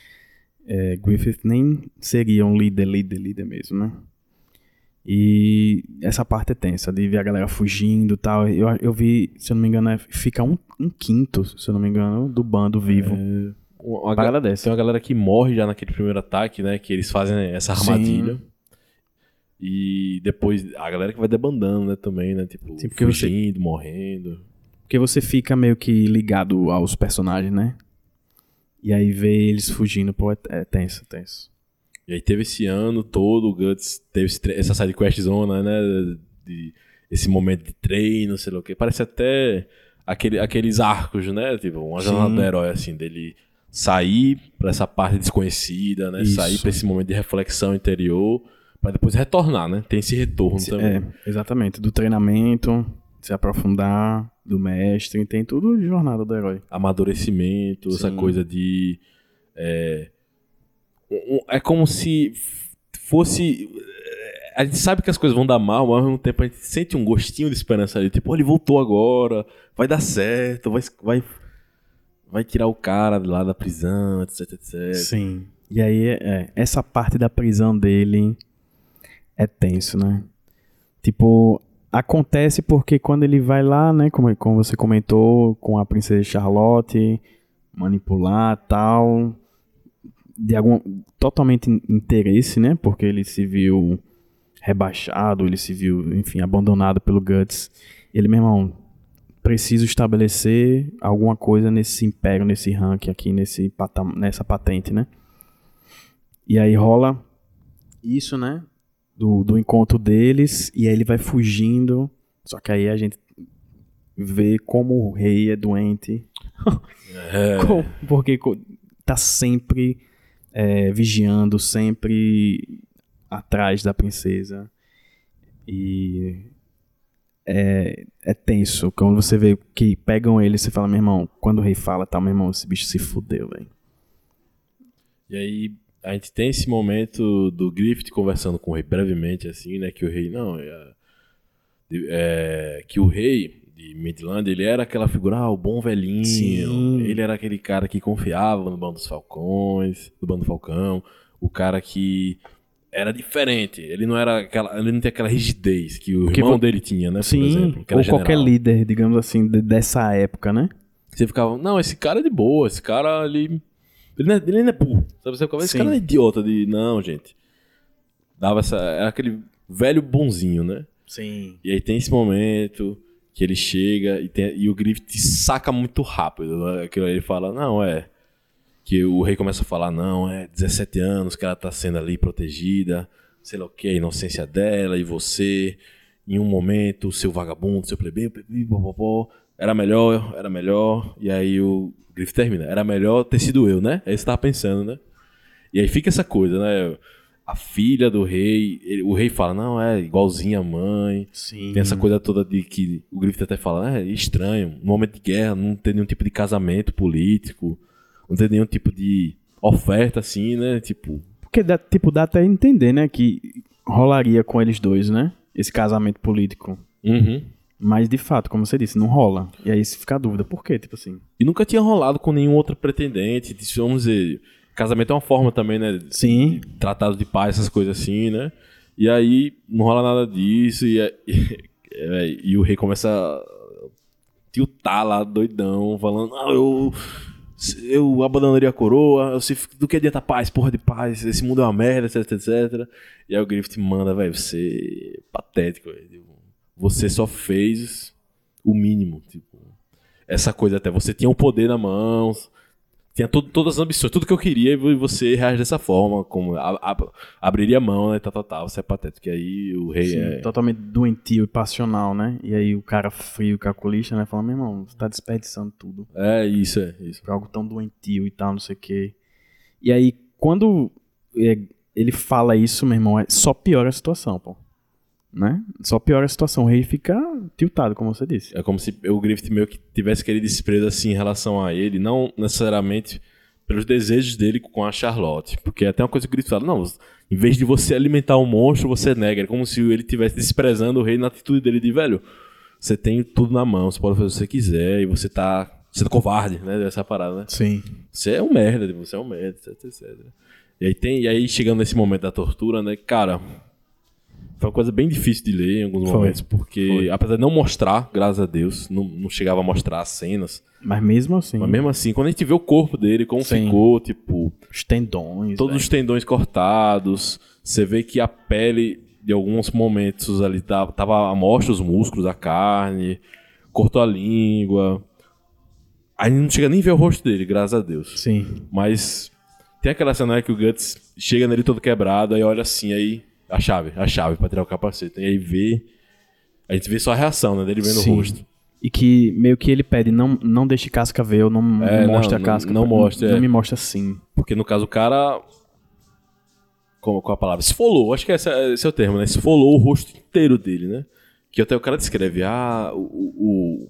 é, Griffith nem seria um líder, líder, líder mesmo, né? E essa parte é tensa, de ver a galera fugindo e tal. Eu, eu vi, se eu não me engano, é- fica um, um quinto, se eu não me engano, do bando vivo. Uma, uma Uma parada ga- dessa. Tem uma galera que morre já naquele primeiro ataque, né? Que eles fazem essa Sim. armadilha. E depois a galera que vai debandando, né? Também, né? Tipo, Sim, porque você- fugindo, morrendo. Porque você fica meio que ligado aos personagens, né? E aí ver eles fugindo, pô, é, é tenso, tenso. E aí teve esse ano todo, o Guts teve essa side quest zona, né? De, esse momento de treino, sei lá o que. Parece até aquele, aqueles arcos, né? Tipo, uma Sim. jornada do herói, assim, dele sair pra essa parte desconhecida, né? Isso. Sair pra esse momento de reflexão interior, pra depois retornar, né? Tem esse retorno Se- também. É, exatamente. Do treinamento, se aprofundar, do mestre, tem tudo de jornada do herói. amadurecimento, essa Sim. coisa de. É, é como se fosse. A gente sabe que as coisas vão dar mal, mas ao mesmo tempo a gente sente um gostinho de esperança ali. Tipo, "Ó, ele voltou agora, vai dar certo, vai, vai, vai tirar o cara lá da prisão, etc, etc. Sim. E aí, é, essa parte da prisão dele é tenso, né? Tipo, acontece porque quando ele vai lá, né, como, como você comentou, com a princesa Charlotte, manipular tal, de algum totalmente in- interesse, né? Porque ele se viu rebaixado, ele se viu, enfim, abandonado pelo Guts. Ele, meu irmão, preciso estabelecer alguma coisa nesse império, nesse ranking aqui, nesse nessa patente, né? E aí rola isso, né? Do, do encontro deles, e aí ele vai fugindo. Só que aí a gente vê como o rei é doente. *laughs* É, Com- porque tá sempre é, vigiando, sempre atrás da princesa. E é, é tenso. Quando você vê que pegam ele, você fala, meu irmão, quando o rei fala, tá, meu irmão, esse bicho se fudeu, velho. E aí a gente tem esse momento do Griffith conversando com o rei brevemente, assim, né? Que o rei, não, é, é, que o rei de Midland, ele era aquela figura, ah, o bom velhinho. Sim. Ele era aquele cara que confiava no bando dos falcões, do bando falcão. O cara que era diferente. Ele não era aquela, ele não tinha aquela rigidez que o Porque irmão dele tinha, né? Por Sim, exemplo, que ou qualquer general. líder, digamos assim, de- dessa época, né? Você ficava, não, esse cara é de boa, esse cara ali. Ele não é, ele não é burro. Sabe? Você ficava, esse Sim. cara não é idiota de. Não, gente. Dava essa. Era aquele velho bonzinho, né? Sim. E aí tem esse momento que ele chega e, tem, e o Griffith saca muito rápido. Né? Aquilo aí ele fala, não, é. Que o rei começa a falar, não, é 17 anos que ela tá sendo ali protegida, sei lá o que, a inocência dela e você, em um momento, seu vagabundo, seu plebeu, era melhor, era melhor. E aí o Griffith termina, era melhor ter sido eu, né? É isso que você tava pensando, né? E aí fica essa coisa, né? A filha do rei, ele- o rei fala, não, é igualzinha a mãe. Sim. Tem essa coisa toda de que o Griffith até fala, é estranho, no momento de guerra não tem nenhum tipo de casamento político, não tem nenhum tipo de oferta assim, né? Tipo, Porque, dá, tipo, dá até entender, né, que rolaria com eles dois, né? Esse casamento político. uhum. Mas, de fato, como você disse, não rola. E aí se fica a dúvida. Por quê? Tipo assim. E nunca tinha rolado com nenhum outro pretendente. Vamos dizer, casamento é uma forma também, né? Sim. Tratado de paz, essas coisas assim, né? E aí não rola nada disso e, e, *laughs* e o rei começa a tiltar lá, doidão, falando, ah, eu, eu abandonaria a coroa, eu sei, do que adianta paz, porra de paz, esse mundo é uma merda, etc, etc. E aí o Griffith manda, velho, você patético, velho. Você só fez o mínimo, tipo, essa coisa até, você tinha o poder na mão, tinha todo, todas as ambições, tudo que eu queria, e você reage dessa forma, como a- a- abriria a mão, né, tal, tal, tal, você é patético. E aí o rei Sim, é... Totalmente doentio e passional, né? E aí o cara frio, calculista, né? Fala, meu irmão, você tá desperdiçando tudo. É, isso, é, isso. Pra algo tão doentio e tal, não sei o quê. E aí, quando é, ele fala isso, meu irmão, é, só piora a situação, pô. Né? Só piora a situação. O rei fica tiltado, como você disse. É como se o Griffith meio que tivesse aquele desprezo assim em relação a ele, não necessariamente pelos desejos dele com a Charlotte. Porque até uma coisa que o Griffith fala, não, Em vez de você alimentar o monstro, você nega. É como se ele estivesse desprezando o rei na atitude dele de, velho, você tem tudo na mão, você pode fazer o que você quiser e você tá sendo covarde, né? Dessa parada, né? Sim. Você é um merda, você é um merda, etc, etc. E aí, tem, e aí chegando nesse momento da tortura, né? Cara, foi uma coisa bem difícil de ler em alguns Foi. momentos, porque Foi. apesar de não mostrar, graças a Deus, não, não chegava a mostrar as cenas, Mas mesmo assim, mas mesmo assim, quando a gente vê o corpo dele, como Sim. ficou, tipo, os tendões. todos velho. os tendões cortados, você vê que a pele, de alguns momentos ali, tava, tava a mostra os músculos, a carne, cortou a língua. Aí não chega nem a ver o rosto dele, graças a Deus. Sim. Mas tem aquela cena né, que o Guts chega nele todo quebrado, aí olha assim, aí a chave, a chave pra tirar o capacete. E aí vê. A gente vê só a reação, né? Dele vendo Sim. o rosto. E que meio que ele pede, não, não deixe casca ver, ou não, É, não a casca. não- não mostre, Não é. me mostra assim. Porque no caso o cara. Como, qual a palavra? Esfolou, acho que esse é, esse é o termo, né? Esfolou o rosto inteiro dele, né? Que até o cara descreve, ah, o,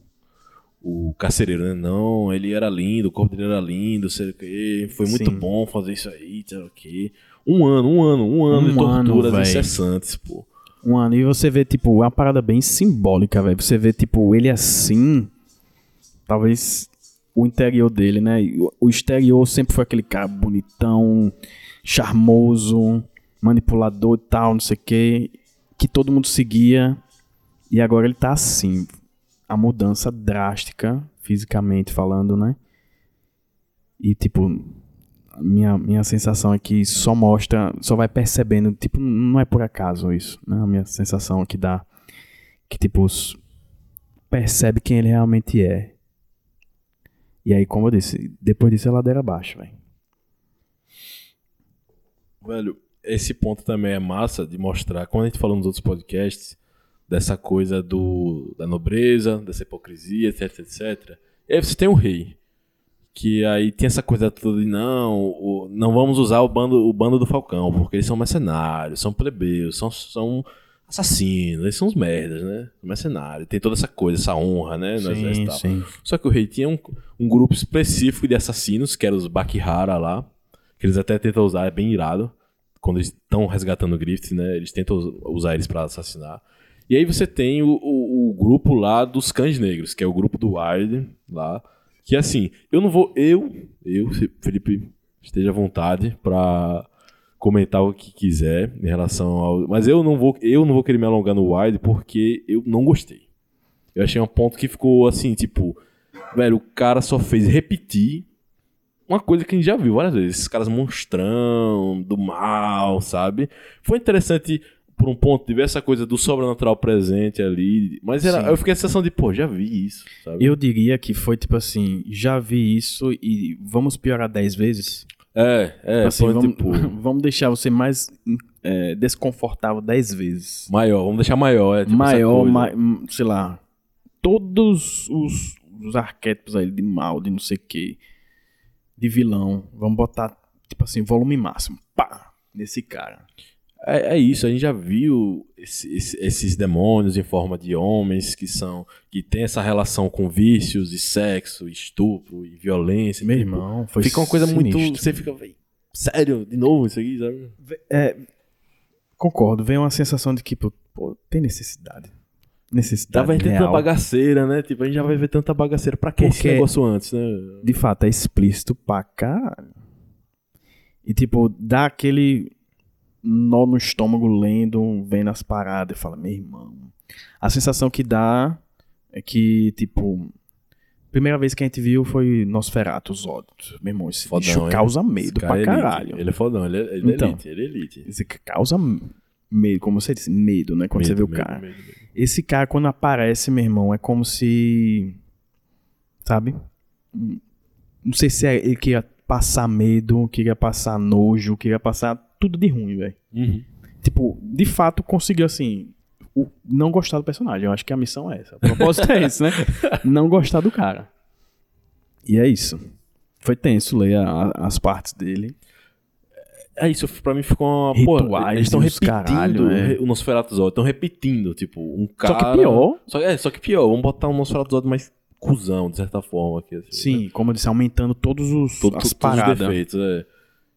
o, o carcereiro, né? Não, ele era lindo, o corpo dele era lindo, sei o quê. Foi muito Sim. bom fazer isso aí, sei o quê. Um ano, um ano, um ano Um de ano, torturas véi. incessantes, pô. Um ano. E você vê, tipo, é uma parada bem simbólica, velho. Você vê, tipo, ele assim. Talvez o interior dele, né? O- exterior sempre foi aquele cara bonitão, charmoso, manipulador e tal, não sei o quê. Que todo mundo seguia. E agora ele tá assim. A mudança drástica, fisicamente falando, né? E, tipo, minha, minha sensação é que só mostra, só vai percebendo, tipo, não é por acaso isso, né? A minha sensação aqui dá que, tipo, percebe quem ele realmente é. E aí, como eu disse, depois disso é ladeira abaixo, velho. Velho, esse ponto também é massa de mostrar, quando a gente falou nos outros podcasts, dessa coisa do, da nobreza, dessa hipocrisia, etc, etc. E aí você tem o rei, que aí tem essa coisa toda de não, o- não vamos usar o bando, o bando do Falcão, porque eles são mercenários, são plebeus, são, são assassinos, eles são os merdas, né? Mercenários, tem toda essa coisa, essa honra, né? tal. sim. Só que o rei tinha um, um grupo específico de assassinos, que eram os Bakihara lá, que eles até tentam usar, é bem irado. Quando eles estão resgatando Griffith, né? Eles tentam us- usar eles pra assassinar. E aí você tem o, o- o grupo lá dos cães negros, que é o grupo do Wild lá. Que assim, eu não vou. Eu, eu, Felipe, esteja à vontade pra comentar o que quiser em relação ao. Mas eu não vou, eu não vou querer me alongar no Wild porque eu não gostei. Eu achei um ponto que ficou assim, tipo, velho, o cara só fez repetir uma coisa que a gente já viu várias vezes. Esses caras monstrão, do mal, sabe? Foi interessante por um ponto de ver essa coisa do sobrenatural presente ali. Mas era, Sim. eu fiquei a sensação de, pô, já vi isso, sabe? Eu diria que foi tipo assim, já vi isso e vamos piorar 10 vezes? É, é, Tipo assim, foi vamos, tipo. *laughs* vamos deixar você mais é, desconfortável 10 vezes. Maior, vamos deixar maior, é tipo Maior, ma- hum, sei lá, todos os, os arquétipos aí de mal, de não sei o que, de vilão, vamos botar, tipo assim, volume máximo, pá, nesse cara. É, é isso, a gente já viu esse- esse- esses demônios em forma de homens que são. que tem essa relação com vícios e sexo, estupro e violência. Meu irmão, foi Fica uma coisa muito. sinistro. Você fica, sério, de novo isso aqui, sabe? É, concordo, vem uma sensação de que, pô, pô, tem necessidade. Necessidade Tava entrando tanta real. bagaceira, né? Tipo, a gente já vai ver tanta bagaceira. Pra que esse Porque- negócio antes, né? de fato, é explícito pra caralho. E, tipo, dá aquele nó no estômago lendo, vendo as paradas e fala, meu irmão. A sensação que dá é que, tipo, primeira vez que a gente viu foi Nosferatu, Zod. Meu irmão, esse Fodão, bicho causa medo pra é elite. caralho. Ele é fodão, ele é, ele é Então. elite, ele é elite. Esse ca- causa medo, como você disse, medo, né? Quando você vê Medo, o medo, cara. medo, medo. Esse cara, quando aparece, meu irmão, é como se. Sabe? Não sei se é ele queria passar medo, queria passar nojo, queria passar tudo de ruim, velho. Uhum. Tipo, de fato conseguiu, assim. o- não gostar do personagem. Eu acho que a missão é essa. O propósito é esse, né? *laughs* Não gostar do cara. E é isso. Foi tenso ler a- as partes dele. É isso, pra mim ficou uma. Pô, Rituais eles estão repetindo caralho, é. o Nosferatu Zod. Estão repetindo, tipo, um cara. Só que pior. Só, é, só que pior. Vamos botar um Nosferatu Zod mais cuzão, de certa forma. Aqui, assim, né? Sim, como eu disse, aumentando todos os Todo- as todos os defeitos, é.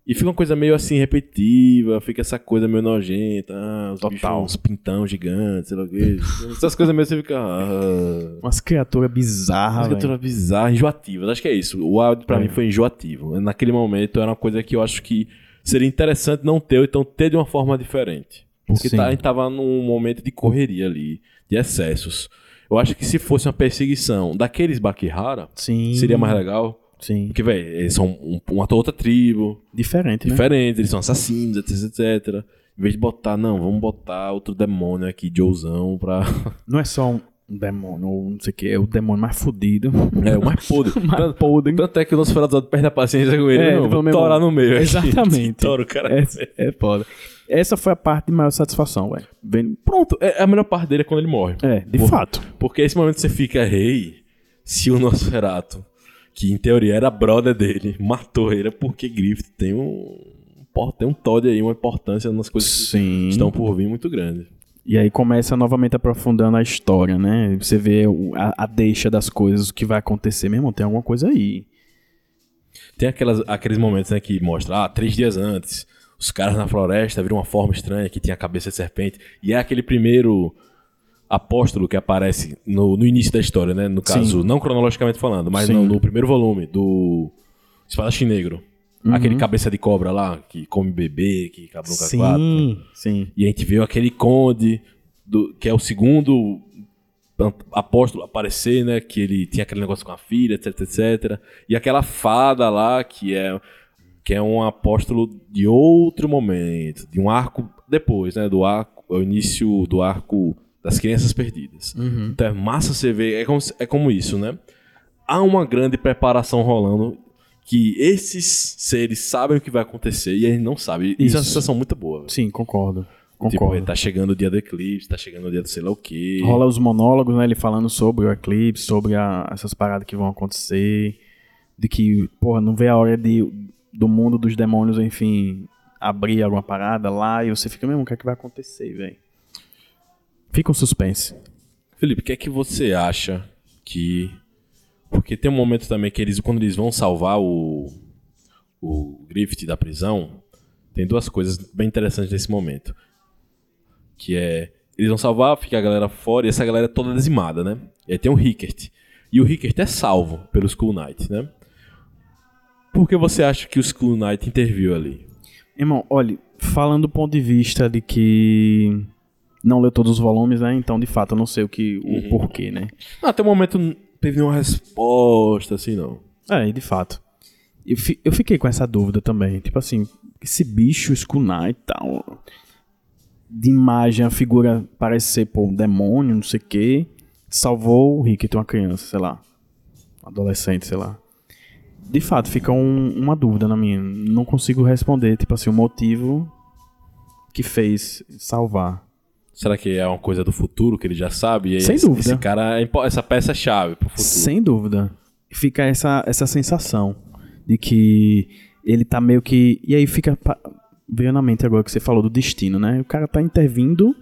E fica uma coisa meio assim repetitiva, fica essa coisa meio nojenta, ah, os Total. bichos, uns pintão gigantes, sei lá o quê. *laughs* Essas coisas meio você fica. Ah, Umas criaturas bizarras, uma velho. criatura bizarra, enjoativa. Acho que é isso. O áudio pra É. mim foi enjoativo. Naquele momento era uma coisa que eu acho que seria interessante não ter, ou então ter de uma forma diferente. Porque tá, a gente tava num momento de correria ali, de excessos. Eu acho que se fosse uma perseguição daqueles Bakihara, Sim. seria mais legal. Sim. Porque, velho, eles são um, uma outra tribo, Diferente, né? diferentes, eles são assassinos, etc, etc. Em vez de botar, não, vamos botar outro demônio aqui, Joezão, pra. *laughs* Não é só um demônio, ou não sei o que, é o demônio mais fudido. É, o mais podre. *laughs* mais Tanto- podre. Tanto é que o nosso Ferazado perde a paciência com ele. É, não, vou torar no meio. Exatamente. *laughs* Tora o cara. É, é foda. Essa foi a parte de maior satisfação, velho. Pronto, é, a melhor parte dele é quando ele morre. É, de Por- fato. Porque esse momento você fica, rei, se o Nosferatu, que em teoria era brother dele, *laughs* matou ele, é porque Griffith tem um. Tem um Todd aí, uma importância nas coisas que Sim. estão por vir muito grande. E aí começa novamente aprofundando a história, né? Você vê a, a deixa das coisas, o que vai acontecer. Meu irmão, tem alguma coisa aí. Tem aquelas, aqueles momentos né, que mostra, ah, três dias antes, os caras na floresta viram uma forma estranha que tinha a cabeça de serpente. E é aquele primeiro apóstolo que aparece no, no início da história, né? No caso, Sim. não cronologicamente falando, mas no, no primeiro volume do Espadachim Negro. Uhum. Aquele cabeça de cobra lá, que come bebê, que cabra no quatro. Sim, sim. E a gente viu aquele conde, do, que é o segundo apóstolo aparecer, né? Que ele tinha aquele negócio com a filha, etc, etc. E aquela fada lá, que é, que é um apóstolo de outro momento, de um arco depois, né? Do arco, é o início do arco das crianças perdidas. Uhum. Então é massa você ver, é como, é como isso, né? Há uma grande preparação rolando que esses seres sabem o que vai acontecer e gente não sabe. Isso, é uma Isso. sensação muito boa. velho. Sim, concordo. Tipo, Concordo. tá chegando o dia do eclipse, tá chegando o dia do sei lá o quê. Rola os monólogos, né? Ele falando sobre o eclipse, sobre a- essas paradas que vão acontecer. De que, porra, não vê a hora de, do mundo dos demônios, enfim, abrir alguma parada lá e você fica, mesmo, o que é que vai acontecer, velho? Fica um suspense. Felipe, o que é que você acha que. Porque tem um momento também que eles, quando eles vão salvar o. O Griffith da prisão, tem duas coisas bem interessantes nesse momento. Que é. Eles vão salvar, fica a galera fora e essa galera é toda dizimada, né? E aí tem o Rickert. E o Rickert é salvo pelo Skull Knight, né? Por que você acha que o Skull Knight interviu ali? Irmão, olha, falando do ponto de vista de que não leu todos os volumes, né? Então, de fato, eu não sei o que o porquê, né? Até o momento não teve nenhuma resposta, assim, não. É, e de fato. Eu, fi- eu fiquei com essa dúvida também. Tipo assim, esse bicho Skull Knight e tal. De imagem, a figura parece ser, pô, um demônio, não sei o quê. Salvou o Rick, uma criança, sei lá. Um adolescente, sei lá. De fato, fica um- uma dúvida na minha. Não consigo responder, tipo assim, o motivo que fez salvar. Será que é uma coisa do futuro que ele já sabe? E Sem esse, dúvida. Esse cara, é essa peça é chave pro futuro. Sem dúvida. Fica essa, essa sensação de que ele tá meio que. E aí fica. Veio na mente agora que você falou do destino, né? O cara tá intervindo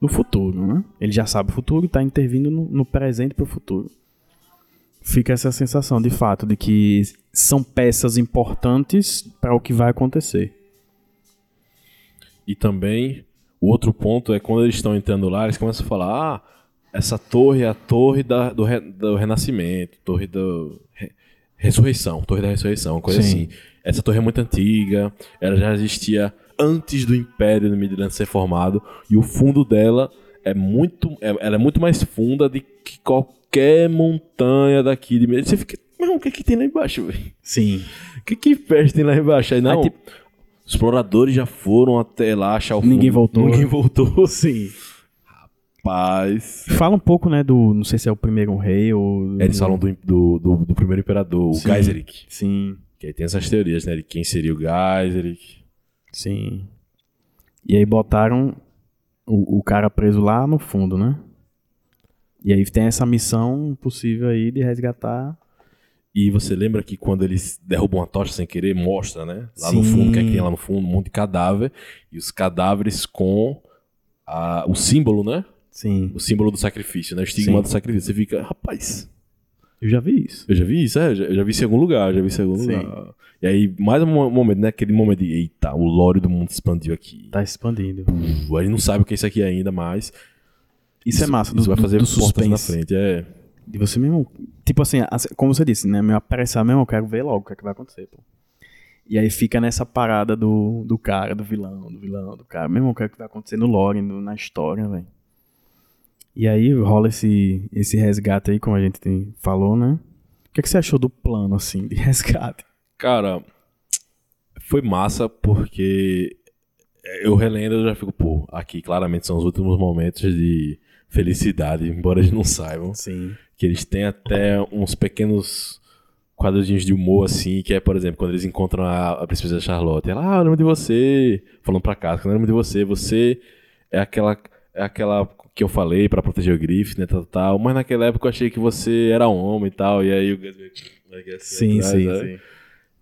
no futuro, né? Ele já sabe o futuro e tá intervindo no, no presente pro futuro. Fica essa sensação, de fato, de que são peças importantes para o que vai acontecer. E também, o outro ponto é quando eles estão entrando lá, eles começam a falar: ah, essa torre é a torre da- do, re- do renascimento, torre da re- ressurreição, torre da ressurreição, coisa Sim. assim. Essa torre é muito antiga, ela já existia antes do Império do Midland ser formado, e o fundo dela é muito, é- ela é muito mais funda do que qualquer montanha daqui de. Você fica, meu, o que é que tem lá embaixo, velho? Sim. O que que peste tem lá embaixo? Aí não, Aí, tipo- exploradores já foram até lá achar o fundo. Ninguém voltou. Ninguém voltou. *laughs* Sim. Paz. Fala um pouco, né, do. Não sei se é o primeiro rei ou. Eles falam do, do, do, do primeiro imperador, o Sim. Geiseric. Sim. Que aí tem essas teorias, né? De quem seria o Geiseric. Sim. E aí botaram o, o cara preso lá no fundo, né? E aí tem essa missão possível aí de resgatar. E você lembra que quando eles derrubam a tocha sem querer, mostra, né? Lá no Sim. fundo, o que é que tem lá no fundo? Um monte de cadáver. E os cadáveres com a, o símbolo, né? Sim. O símbolo do sacrifício, né? O estigma Sim. do sacrifício. Você fica, rapaz. Eu já vi isso. Eu já vi isso, é, eu já, eu já vi isso em algum lugar, já vi isso em algum Sim. lugar. E aí, mais um mo- momento, né? Aquele momento de, eita, o lore do mundo expandiu aqui. Tá expandindo. Pô, A gente não sabe o que é isso aqui ainda, mas Isso, é massa, do, isso vai do- fazer do portas na suspense. frente, é. De você mesmo. Tipo assim, as- como você disse, né? Meu apressar mesmo, eu quero ver logo o que, é que vai acontecer, pô. E aí fica nessa parada do, do cara, do vilão, do vilão, do cara. Mesmo o que é que vai acontecer no lore, no- na história, velho. E aí rola esse, esse resgate aí, como a gente tem- falou, né? O que, é que você achou do plano, assim, de *laughs* resgate? Cara, foi massa porque eu relendo eu já fico, pô, aqui claramente são os últimos momentos de felicidade, embora eles não saibam. Sim. Que eles têm até uns pequenos quadradinhos de humor, assim, que é, por exemplo, quando eles encontram a, a princesa Charlotte. Ela, ah, eu lembro de você. Falando pra casa, eu lembro de você. Você é aquela, é aquela que eu falei pra proteger o Griffith, né, tal, tal. Mas naquela época eu achei que você era homem e tal. E aí o Gus Sim, atrás, sim, né? sim.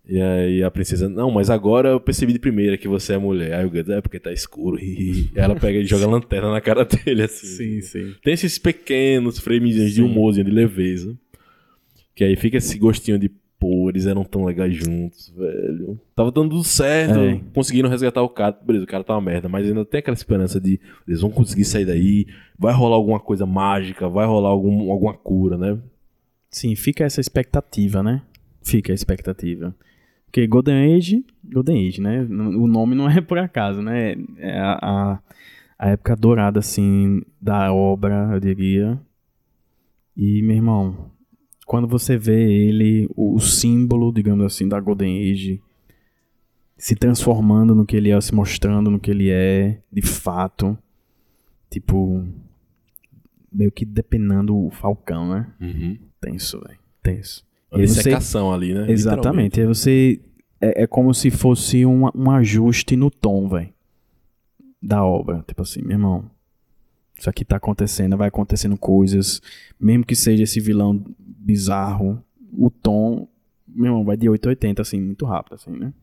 E aí a princesa, não, mas agora eu percebi de primeira que você é mulher. Aí o Gus, é porque tá escuro. E *laughs* ela pega e joga a lanterna na cara dele, assim. Sim, sim. Tem esses pequenos framezinhos de humorzinho, de leveza. Que aí fica esse gostinho de, pô, eles eram tão legais juntos, velho. Tava dando tudo certo. É. Conseguiram resgatar o cara. Beleza, o cara tá uma merda. Mas ainda tem aquela esperança de eles vão conseguir sair daí. Vai rolar alguma coisa mágica. Vai rolar algum, alguma cura, né? Sim, fica essa expectativa, né? Fica a expectativa. Porque Golden Age, Golden Age, né? O nome não é por acaso, né? É a, a, a época dourada, assim, da obra, eu diria. E, meu irmão, quando você vê ele, o, o símbolo, digamos assim, da Golden Age, se transformando no que ele é, se mostrando no que ele é, de fato, tipo, meio que depenando o Falcão, né? Uhum. Tenso, velho. Tenso. Uma E você- dissecação ali, né? Exatamente. Aí você. É, é como se fosse um, um ajuste no tom, velho. Da obra. Tipo assim, meu irmão. Isso aqui tá acontecendo, vai acontecendo coisas. Mesmo que seja esse vilão bizarro, o tom, meu irmão, vai de 8 a 80, assim, muito rápido, assim, né?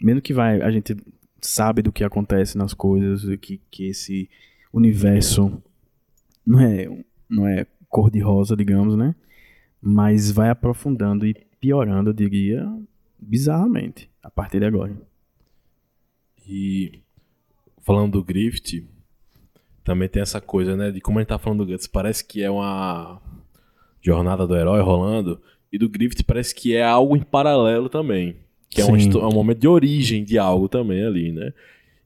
Mesmo que vai. A gente sabe do que acontece nas coisas, que, que esse universo não é, não é cor-de-rosa, digamos, né? mas vai aprofundando e piorando, eu diria, bizarramente, a partir de agora. E falando do Grift, também tem essa coisa, né? De como a gente tá falando do Guts, parece que é uma jornada do herói rolando, e do Grift parece que é algo em paralelo também. Que é um, é um momento de origem de algo também ali, né?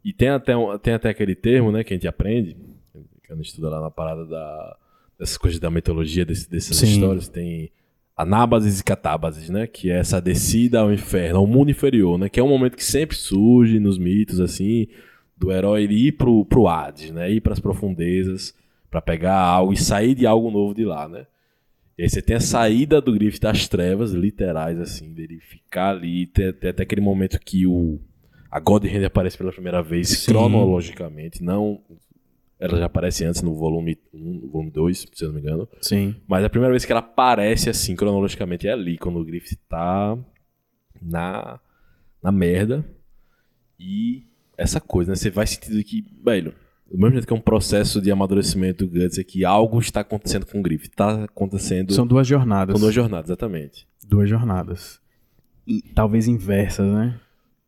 E tem até, tem até aquele termo, né, que a gente aprende, que a gente estuda lá na parada da, dessas coisas da mitologia, desse, dessas Sim. histórias, tem anábases e catábases, né? Que é essa descida ao inferno, ao mundo inferior, né? Que é um momento que sempre surge nos mitos, assim, do herói ir pro, pro Hades, né? Ir pras profundezas pra pegar algo e sair de algo novo de lá, né? E aí você tem a saída do Griffith das trevas, literais, assim, dele ficar ali, tem, tem até aquele momento que o a God Hand aparece pela primeira vez, Sim. cronologicamente, não... Ela já aparece antes no volume 1, no volume 2, se eu não me engano. Sim. Mas a primeira vez que ela aparece assim, cronologicamente, é ali, quando o Griffith tá na, na merda. E essa coisa, né? Você vai sentindo que, velho, do mesmo jeito que é um processo de amadurecimento do Guts, é que algo está acontecendo com o Griffith. Tá acontecendo. São duas jornadas. São duas jornadas, exatamente. Duas jornadas. E talvez inversas, né?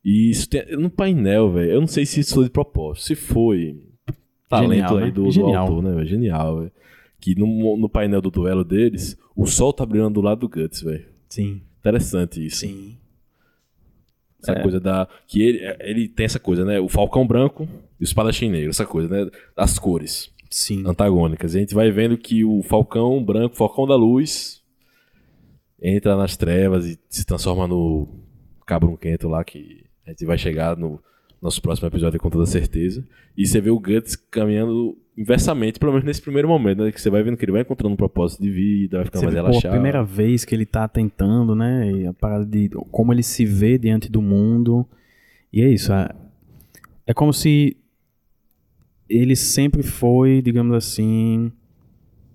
E isso tem. No painel, velho, eu não sei se isso foi de propósito. Se foi. Talento Genial, aí né? do, autor, né, velho? Genial, velho. Que no, no painel do duelo deles, o sol tá brilhando do lado do Guts, velho. Sim. Interessante isso. Sim. Essa É. coisa da. Que ele, ele tem essa coisa, né? O Falcão Branco e o Espadachim Negro, essa coisa, né? Das cores Sim. antagônicas. E a gente vai vendo que o Falcão Branco, Falcão da Luz, entra nas trevas e se transforma no Cabrunquento lá, que a gente vai chegar no nosso próximo episódio com toda certeza. E você vê o Guts caminhando inversamente, pelo menos nesse primeiro momento, né? Que você vai vendo que ele vai encontrando um propósito de vida, vai ficando Você mais vê, pô, relaxado. a primeira vez que ele tá tentando, né? E a parada de como ele se vê diante do mundo. E é isso. É, é como se ele sempre foi, digamos assim,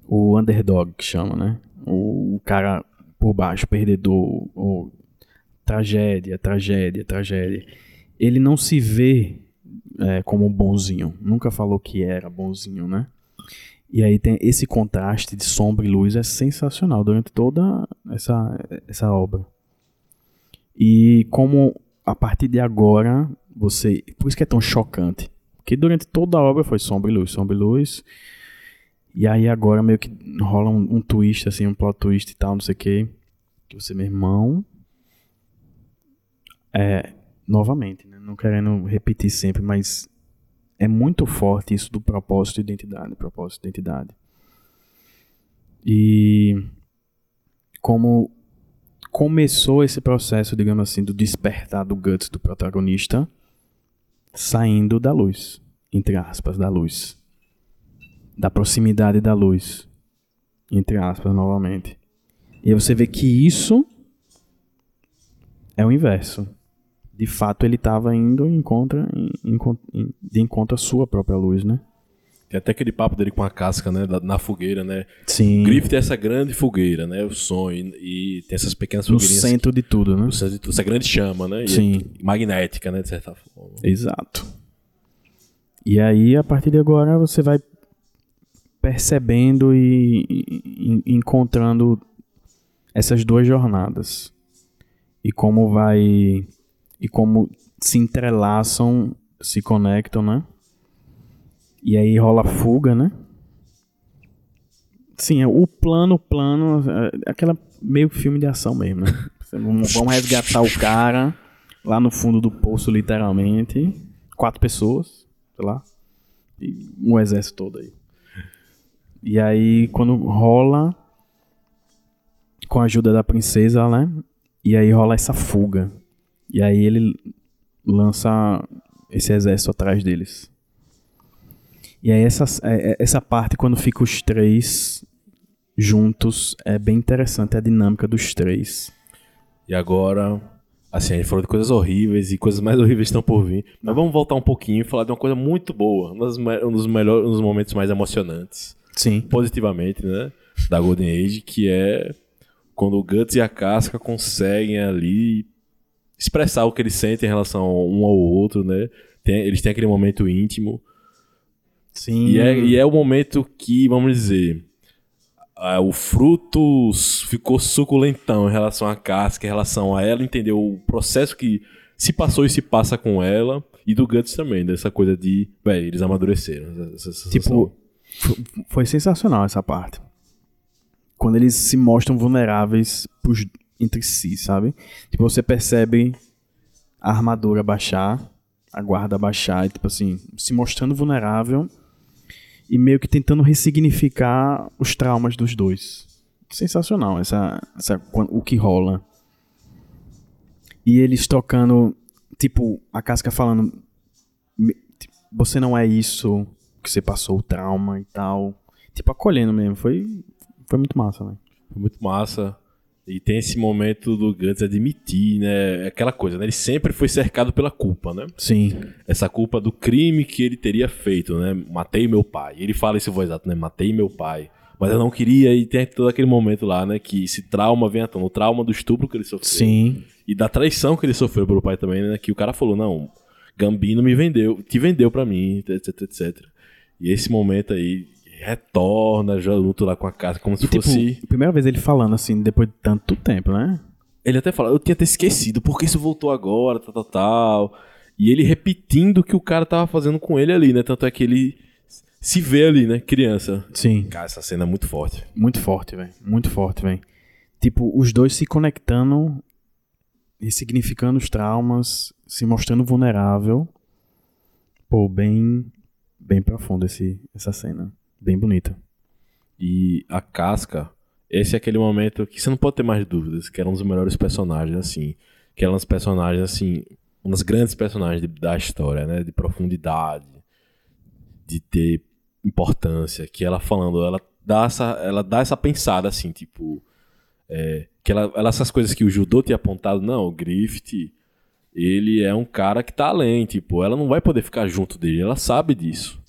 o underdog que chama, né? O, o cara por baixo, perdedor, o tragédia, tragédia, tragédia. Ele não se vê é, como bonzinho. Nunca falou que era bonzinho, né? E aí tem esse contraste de sombra e luz é sensacional durante toda essa, essa obra. E como a partir de agora você. Por isso que é tão chocante. Porque durante toda a obra foi sombra e luz, sombra e luz. E aí agora meio que rola um, um twist, assim, um plot twist e tal, não sei o que. Que você, meu irmão. É. Novamente, né? Não querendo repetir sempre, mas é muito forte isso do propósito e identidade. Propósito e identidade. E como começou esse processo, digamos assim, do despertar do guts do protagonista saindo da luz, entre aspas, da luz. Da proximidade da luz, entre aspas, novamente. E aí você vê que isso é o inverso de fato ele estava indo em contra, em, em, de encontro à sua própria luz, né? Tem até aquele papo dele com a casca, né? Na fogueira, né? Sim. O Griffith é essa grande fogueira, né? O sonho. E tem essas pequenas fogueirinhas. No centro de tudo, né? No centro de tudo. Essa grande chama, né? E Sim. É magnética, né? De certa forma. Exato. E aí, a partir de agora, você vai percebendo e, e, e encontrando essas duas jornadas. E como vai e como se entrelaçam, se conectam, né? E aí rola fuga, né? Sim, é o plano, plano, é aquela meio filme de ação mesmo, né? *laughs* Vamos resgatar o cara lá no fundo do poço, literalmente. Quatro pessoas, sei lá. E um exército todo aí. E aí, quando rola, com a ajuda da princesa, né? E aí rola essa fuga. E aí ele lança esse exército atrás deles. E aí essa, é, é, essa parte, quando fica os três juntos, é bem interessante a dinâmica dos três. E agora, assim, a gente falou de coisas horríveis e coisas mais *laughs* horríveis estão por vir. Mas vamos voltar um pouquinho e falar de uma coisa muito boa, um dos, um dos melhores, um dos momentos mais emocionantes. Sim. Positivamente, né? Da Golden Age, que é quando o Guts e a Casca conseguem ali expressar o que eles sentem em relação um ao outro, né? Tem, eles têm aquele momento íntimo. Sim. E é, e é o momento que, vamos dizer, o fruto ficou suculentão em relação à casca, em relação a ela, entendeu? O processo que se passou e se passa com ela. E do Guts também, dessa coisa de, velho, eles amadureceram. Essa, essa tipo, foi sensacional essa parte. Quando eles se mostram vulneráveis pros, entre si, sabe? Tipo, você percebe a armadura baixar, a guarda baixar, e, tipo assim, se mostrando vulnerável e meio que tentando ressignificar os traumas dos dois. Sensacional essa, essa o que rola. E eles tocando, tipo, a casca falando você não é isso que você passou o trauma e tal. Tipo, acolhendo mesmo. Foi, foi muito massa, né? Foi muito massa. E tem esse momento do Guts admitir, né? Aquela coisa, né? Ele sempre foi cercado pela culpa, né? Sim. Essa culpa do crime que ele teria feito, né? Matei meu pai. Ele fala esse voz exato, né? Matei meu pai. Mas eu não queria, e tem todo aquele momento lá, né? Que esse trauma vem à tona. O trauma do estupro que ele sofreu. Sim. E da traição que ele sofreu pelo pai também, né? Que o cara falou, não, Gambino me vendeu, te vendeu pra mim, etc, etc. E esse momento aí, retorna, já luta lá com a casa, como e, se tipo, fosse. Primeira vez ele falando assim, depois de tanto tempo, né? Ele até fala, eu tinha até esquecido, por que isso voltou agora, tal, tal, tal. E ele repetindo o que o cara tava fazendo com ele ali, né? Tanto é que ele se vê ali, né? Criança. Sim. Cara, essa cena é muito forte. Muito forte, velho. Muito forte, velho. Tipo, os dois se conectando, ressignificando os traumas, se mostrando vulnerável. Pô, bem, bem profundo esse, essa cena. Bem bonita. E a casca, esse é aquele momento que você não pode ter mais dúvidas, que era um dos melhores personagens, assim. Que era um dos personagens, assim, um dos grandes personagens de, da história, né? De profundidade, de ter importância. Que ela falando, ela dá essa, ela dá essa pensada, assim, tipo. É, que ela, ela, essas coisas que o judô tinha apontado, não, o Griffith, ele é um cara que tá além, tipo, ela não vai poder ficar junto dele, ela sabe disso.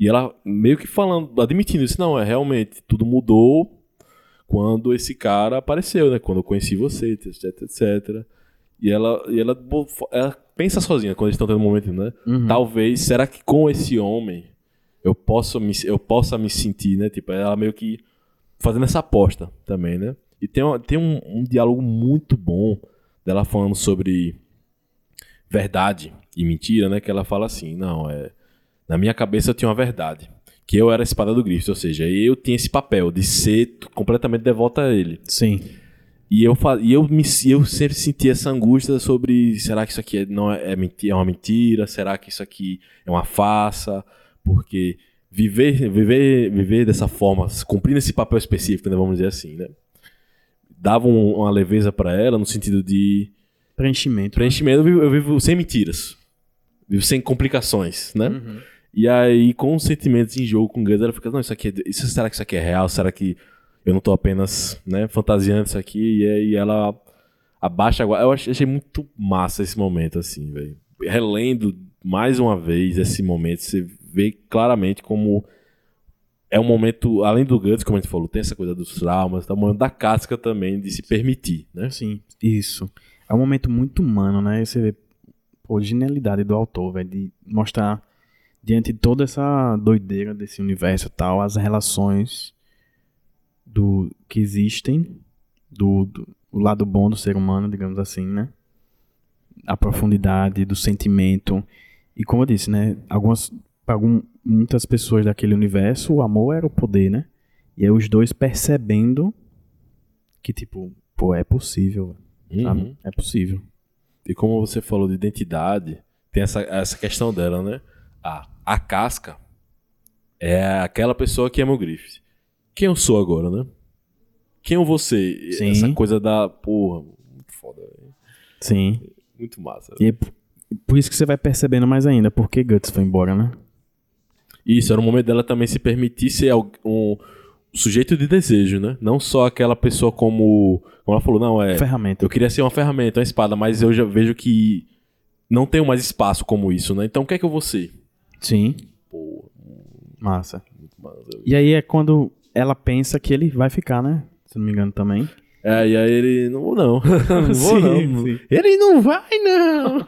E ela meio que falando, admitindo isso, não, é realmente, tudo mudou quando esse cara apareceu, né? Quando eu conheci você, etc, etc. E ela, e ela, ela pensa sozinha quando eles estão tendo um momento, né? Uhum. Talvez, será que com esse homem eu posso me, eu possa me sentir, né? Tipo, ela meio que fazendo essa aposta também, né? E tem, tem um, um diálogo muito bom dela falando sobre verdade e mentira, né? Que ela fala assim, não, é... Na minha cabeça eu tinha uma verdade. Que eu era a espada do Griffith, ou seja, eu tinha esse papel de ser completamente devota a ele. Sim. E eu, e eu, me, eu sempre senti essa angústia sobre será que isso aqui é, não é, é, menti- é uma mentira? Será que isso aqui é uma farsa? Porque viver, viver, viver dessa forma, cumprindo esse papel específico, né, vamos dizer assim, né? Dava um- uma leveza pra ela no sentido de Preenchimento. preenchimento. Eu vivo, eu vivo sem mentiras, vivo sem complicações, né? Uhum. E aí, com os sentimentos em jogo com o Guns, ela fica, não, isso aqui é, isso, será que isso aqui é real? Será que eu não tô apenas, né, fantasiando isso aqui? E aí ela abaixa agora. Eu ach- achei muito massa esse momento, assim, velho. Relendo mais uma vez esse momento, você vê claramente como é um momento, além do Guts, como a gente falou, tem essa coisa dos traumas, tá? o momento da casca também, de se permitir, né? Sim, isso. É um momento muito humano, né? Você vê pô, a genialidade do autor, velho, de mostrar diante de toda essa doideira desse universo e tal, as relações do que existem, do, do o lado bom do ser humano, digamos assim, né? A profundidade do sentimento. E como eu disse, né? Algumas, para algum, muitas pessoas daquele universo, o amor era o poder, né? E aí os dois percebendo que, tipo, pô, é possível? Uhum. É possível. E como você falou de identidade, tem essa, essa questão dela, né? A, a casca é aquela pessoa que ama o Griffith. Quem eu sou agora, né? Quem eu vou ser? Sim. Essa coisa da. Porra, muito foda, velho. Sim. Muito massa. E é por- isso que você vai percebendo mais ainda porque Guts foi embora, né? Isso, era o momento dela também se permitir ser um sujeito de desejo, né? Não só aquela pessoa como. Como ela falou, não, é. Ferramenta. Eu queria ser uma ferramenta, uma espada, mas eu já vejo que não tenho mais espaço como isso, né? Então o que é que eu vou ser? Sim. Pô, Massa. muito massa. E aí é quando ela pensa que ele vai ficar, né? Se não me engano também. É, e aí ele, não vou não. *laughs* não vou *laughs* Sim, não. sim. Ele não vai não.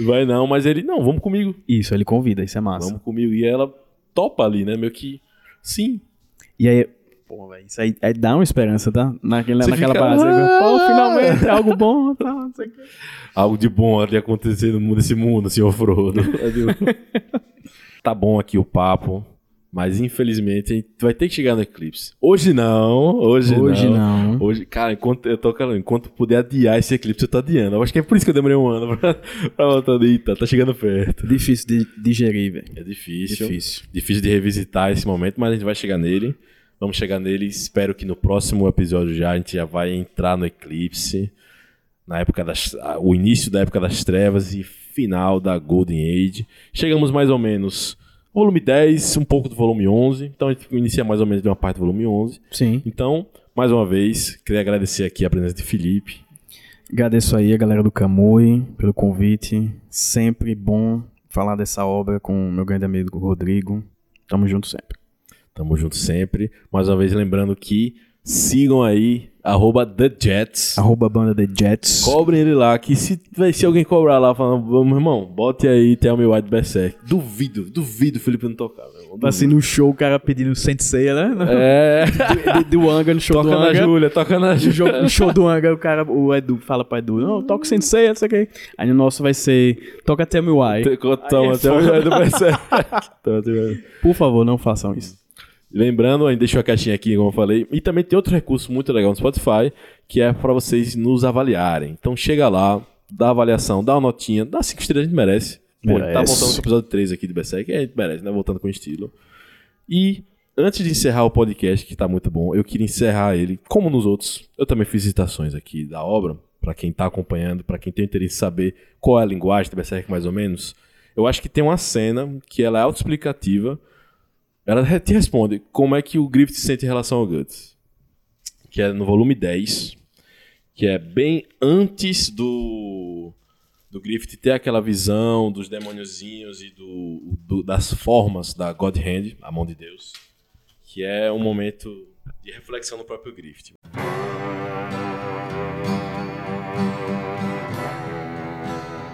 *laughs* vai não, mas ele, não, vamos comigo. Isso, ele convida, isso é massa. Vamos comigo. E ela topa ali, né? Meio que, sim. E aí, pô, velho, isso aí, aí dá uma esperança, tá? Naquela, Você naquela fica, base. "Ah!" Pô, finalmente, é algo bom, tá? Não sei o quê. Algo de bom ali acontecer nesse mundo, senhor Frodo. É *laughs* tá bom aqui o papo. Mas infelizmente vai ter que chegar no eclipse. Hoje não, hoje, Hoje não. não. Hoje, cara, enquanto eu tô falando, enquanto puder adiar esse eclipse, eu tô adiando. Eu acho que é por isso que eu demorei um ano pra, *laughs* pra voltar. Eita, tá chegando perto. Difícil de digerir, velho. É difícil. Difícil. Difícil de revisitar esse momento, mas a gente vai chegar nele. Vamos chegar nele. Espero que no próximo episódio já a gente já vai entrar no eclipse. Na época das. O início da época das trevas e final da Golden Age. Chegamos mais ou menos. Volume 10, um pouco do volume 11. Então a gente inicia mais ou menos de uma parte do volume 11. Sim. Então, mais uma vez, queria agradecer aqui a presença de Felipe. Agradeço aí a galera do Camui pelo convite. Sempre bom falar dessa obra com o meu grande amigo Rodrigo. Tamo junto sempre. Tamo junto sempre. Mais uma vez, lembrando que sigam aí, arroba The Jets. Arroba banda The Jets. Cobrem ele lá, que se, se alguém cobrar lá, falando, vamos, irmão, bote aí Tell Me White Berserk. Duvido, duvido o Felipe não tocar, meu irmão. Assim no show o cara pedindo Sensei, né? É, *laughs* Do, do Anga, no show toca do na Anga. Júlia, toca na No, Júlia. no show do Anga, o cara, o Edu fala pra Edu, não, toca o Sensei, não sei o que. Aí no nosso vai ser, toca Tell Me Why. Toma, é Tell Me foda. White Berserk. *laughs* Toma, Tell Me White. Por favor, não façam isso. Lembrando, a gente deixou a caixinha aqui, como eu falei. E também tem outro recurso muito legal no Spotify, que é pra vocês nos avaliarem. Então chega lá, dá avaliação, dá uma notinha, dá cinco estrelas, a gente merece. Pô, tá voltando com o episódio 3 aqui de Berserk, a gente merece, né? Voltando com estilo. E antes de encerrar o podcast, que tá muito bom, eu queria encerrar ele, como nos outros. Eu também fiz citações aqui da obra, pra quem tá acompanhando, pra quem tem interesse em saber qual é a linguagem de Berserk mais ou menos. Eu acho que tem uma cena que ela é autoexplicativa. Ela te responde como é que o Griffith se sente em relação ao Guts. Que é no volume 10, que é bem antes do do Griffith ter aquela visão dos demôniozinhos e do, do- das formas da God Hand, a mão de Deus, que é um momento de reflexão no próprio Griffith.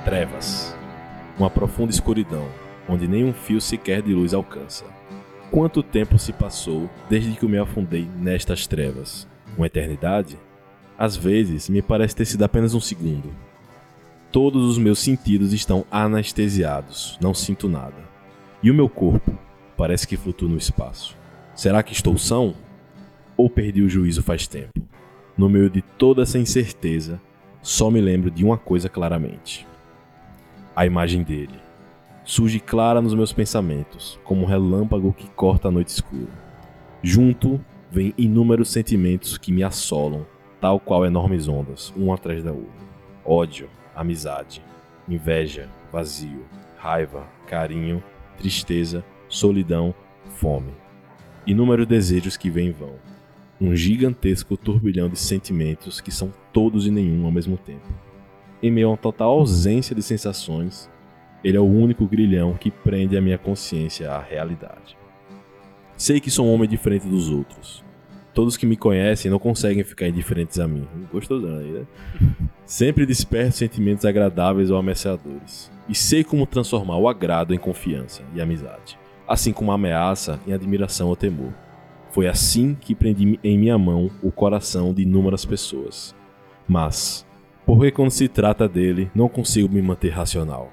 Trevas, uma profunda escuridão, onde nenhum fio sequer de luz alcança. Quanto tempo se passou desde que eu me afundei nestas trevas? Uma eternidade? Às vezes, me parece ter sido apenas um segundo. Todos os meus sentidos estão anestesiados, não sinto nada. E o meu corpo parece que flutua no espaço. Será que estou são? Ou perdi o juízo faz tempo? No meio de toda essa incerteza, só me lembro de uma coisa claramente: a imagem dele. Surge clara nos meus pensamentos, como um relâmpago que corta a noite escura. Junto vem inúmeros sentimentos que me assolam, tal qual enormes ondas, um atrás da outra: ódio, amizade, inveja, vazio, raiva, carinho, tristeza, solidão, fome. Inúmeros desejos que vêm e vão. Um gigantesco turbilhão de sentimentos que são todos e nenhum ao mesmo tempo. Em meio a uma total ausência de sensações, ele é o único grilhão que prende a minha consciência à realidade. Sei que sou um homem diferente dos outros. Todos que me conhecem não conseguem ficar indiferentes a mim. Gostosão aí, né? *laughs* Sempre desperto sentimentos agradáveis ou ameaçadores. E sei como transformar o agrado em confiança e amizade, assim como a ameaça em admiração ou temor. Foi assim que prendi em minha mão o coração de inúmeras pessoas. Mas, porque quando se trata dele, não consigo me manter racional.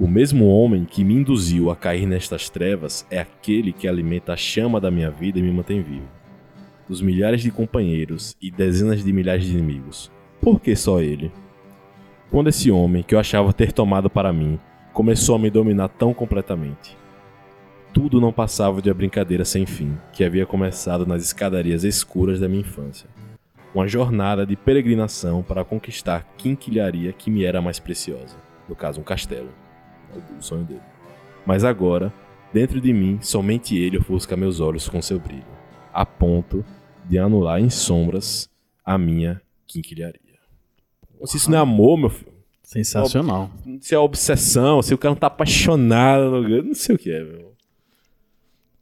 O mesmo homem que me induziu a cair nestas trevas é aquele que alimenta a chama da minha vida e me mantém vivo. Dos milhares de companheiros e dezenas de milhares de inimigos, por que só ele? Quando esse homem, que eu achava ter tomado para mim, começou a me dominar tão completamente. Tudo não passava de uma brincadeira sem fim, que havia começado nas escadarias escuras da minha infância. Uma jornada de peregrinação para conquistar quinquilharia que me era mais preciosa, no caso um castelo o sonho dele. Mas agora, dentro de mim, somente ele ofusca meus olhos com seu brilho, a ponto de anular em sombras a minha quinquilharia. Se isso não é amor, meu filho. Sensacional. Se é obsessão, se o cara não tá apaixonado, não sei o que é, meu.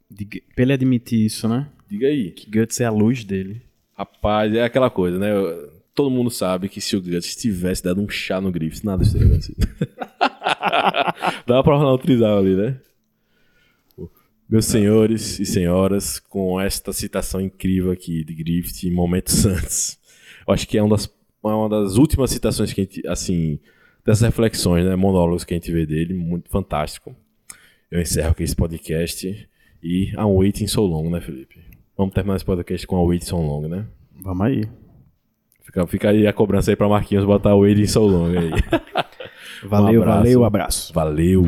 Diga, pra ele admitir isso, né? Diga aí. Que Guts é a luz dele. Rapaz, é aquela coisa, né? Todo mundo sabe que se o Guts tivesse dado um chá no Griffith, nada seria acontecido. *laughs* *laughs* Dá pra utilizar ali, né? Meus senhores e senhoras, com esta citação incrível aqui de Griffith em momentos antes. Eu acho que é uma das, uma das últimas citações que a gente, assim, dessas reflexões, né, monólogos que a gente vê dele, muito fantástico. Eu encerro aqui esse podcast e a waiting so long, né, Felipe? Vamos terminar esse podcast com a waiting so long, né? Vamos aí. Fica, fica aí a cobrança aí pra Marquinhos botar o waiting so long aí. *laughs* Valeu, Um abraço. valeu, abraço. Valeu!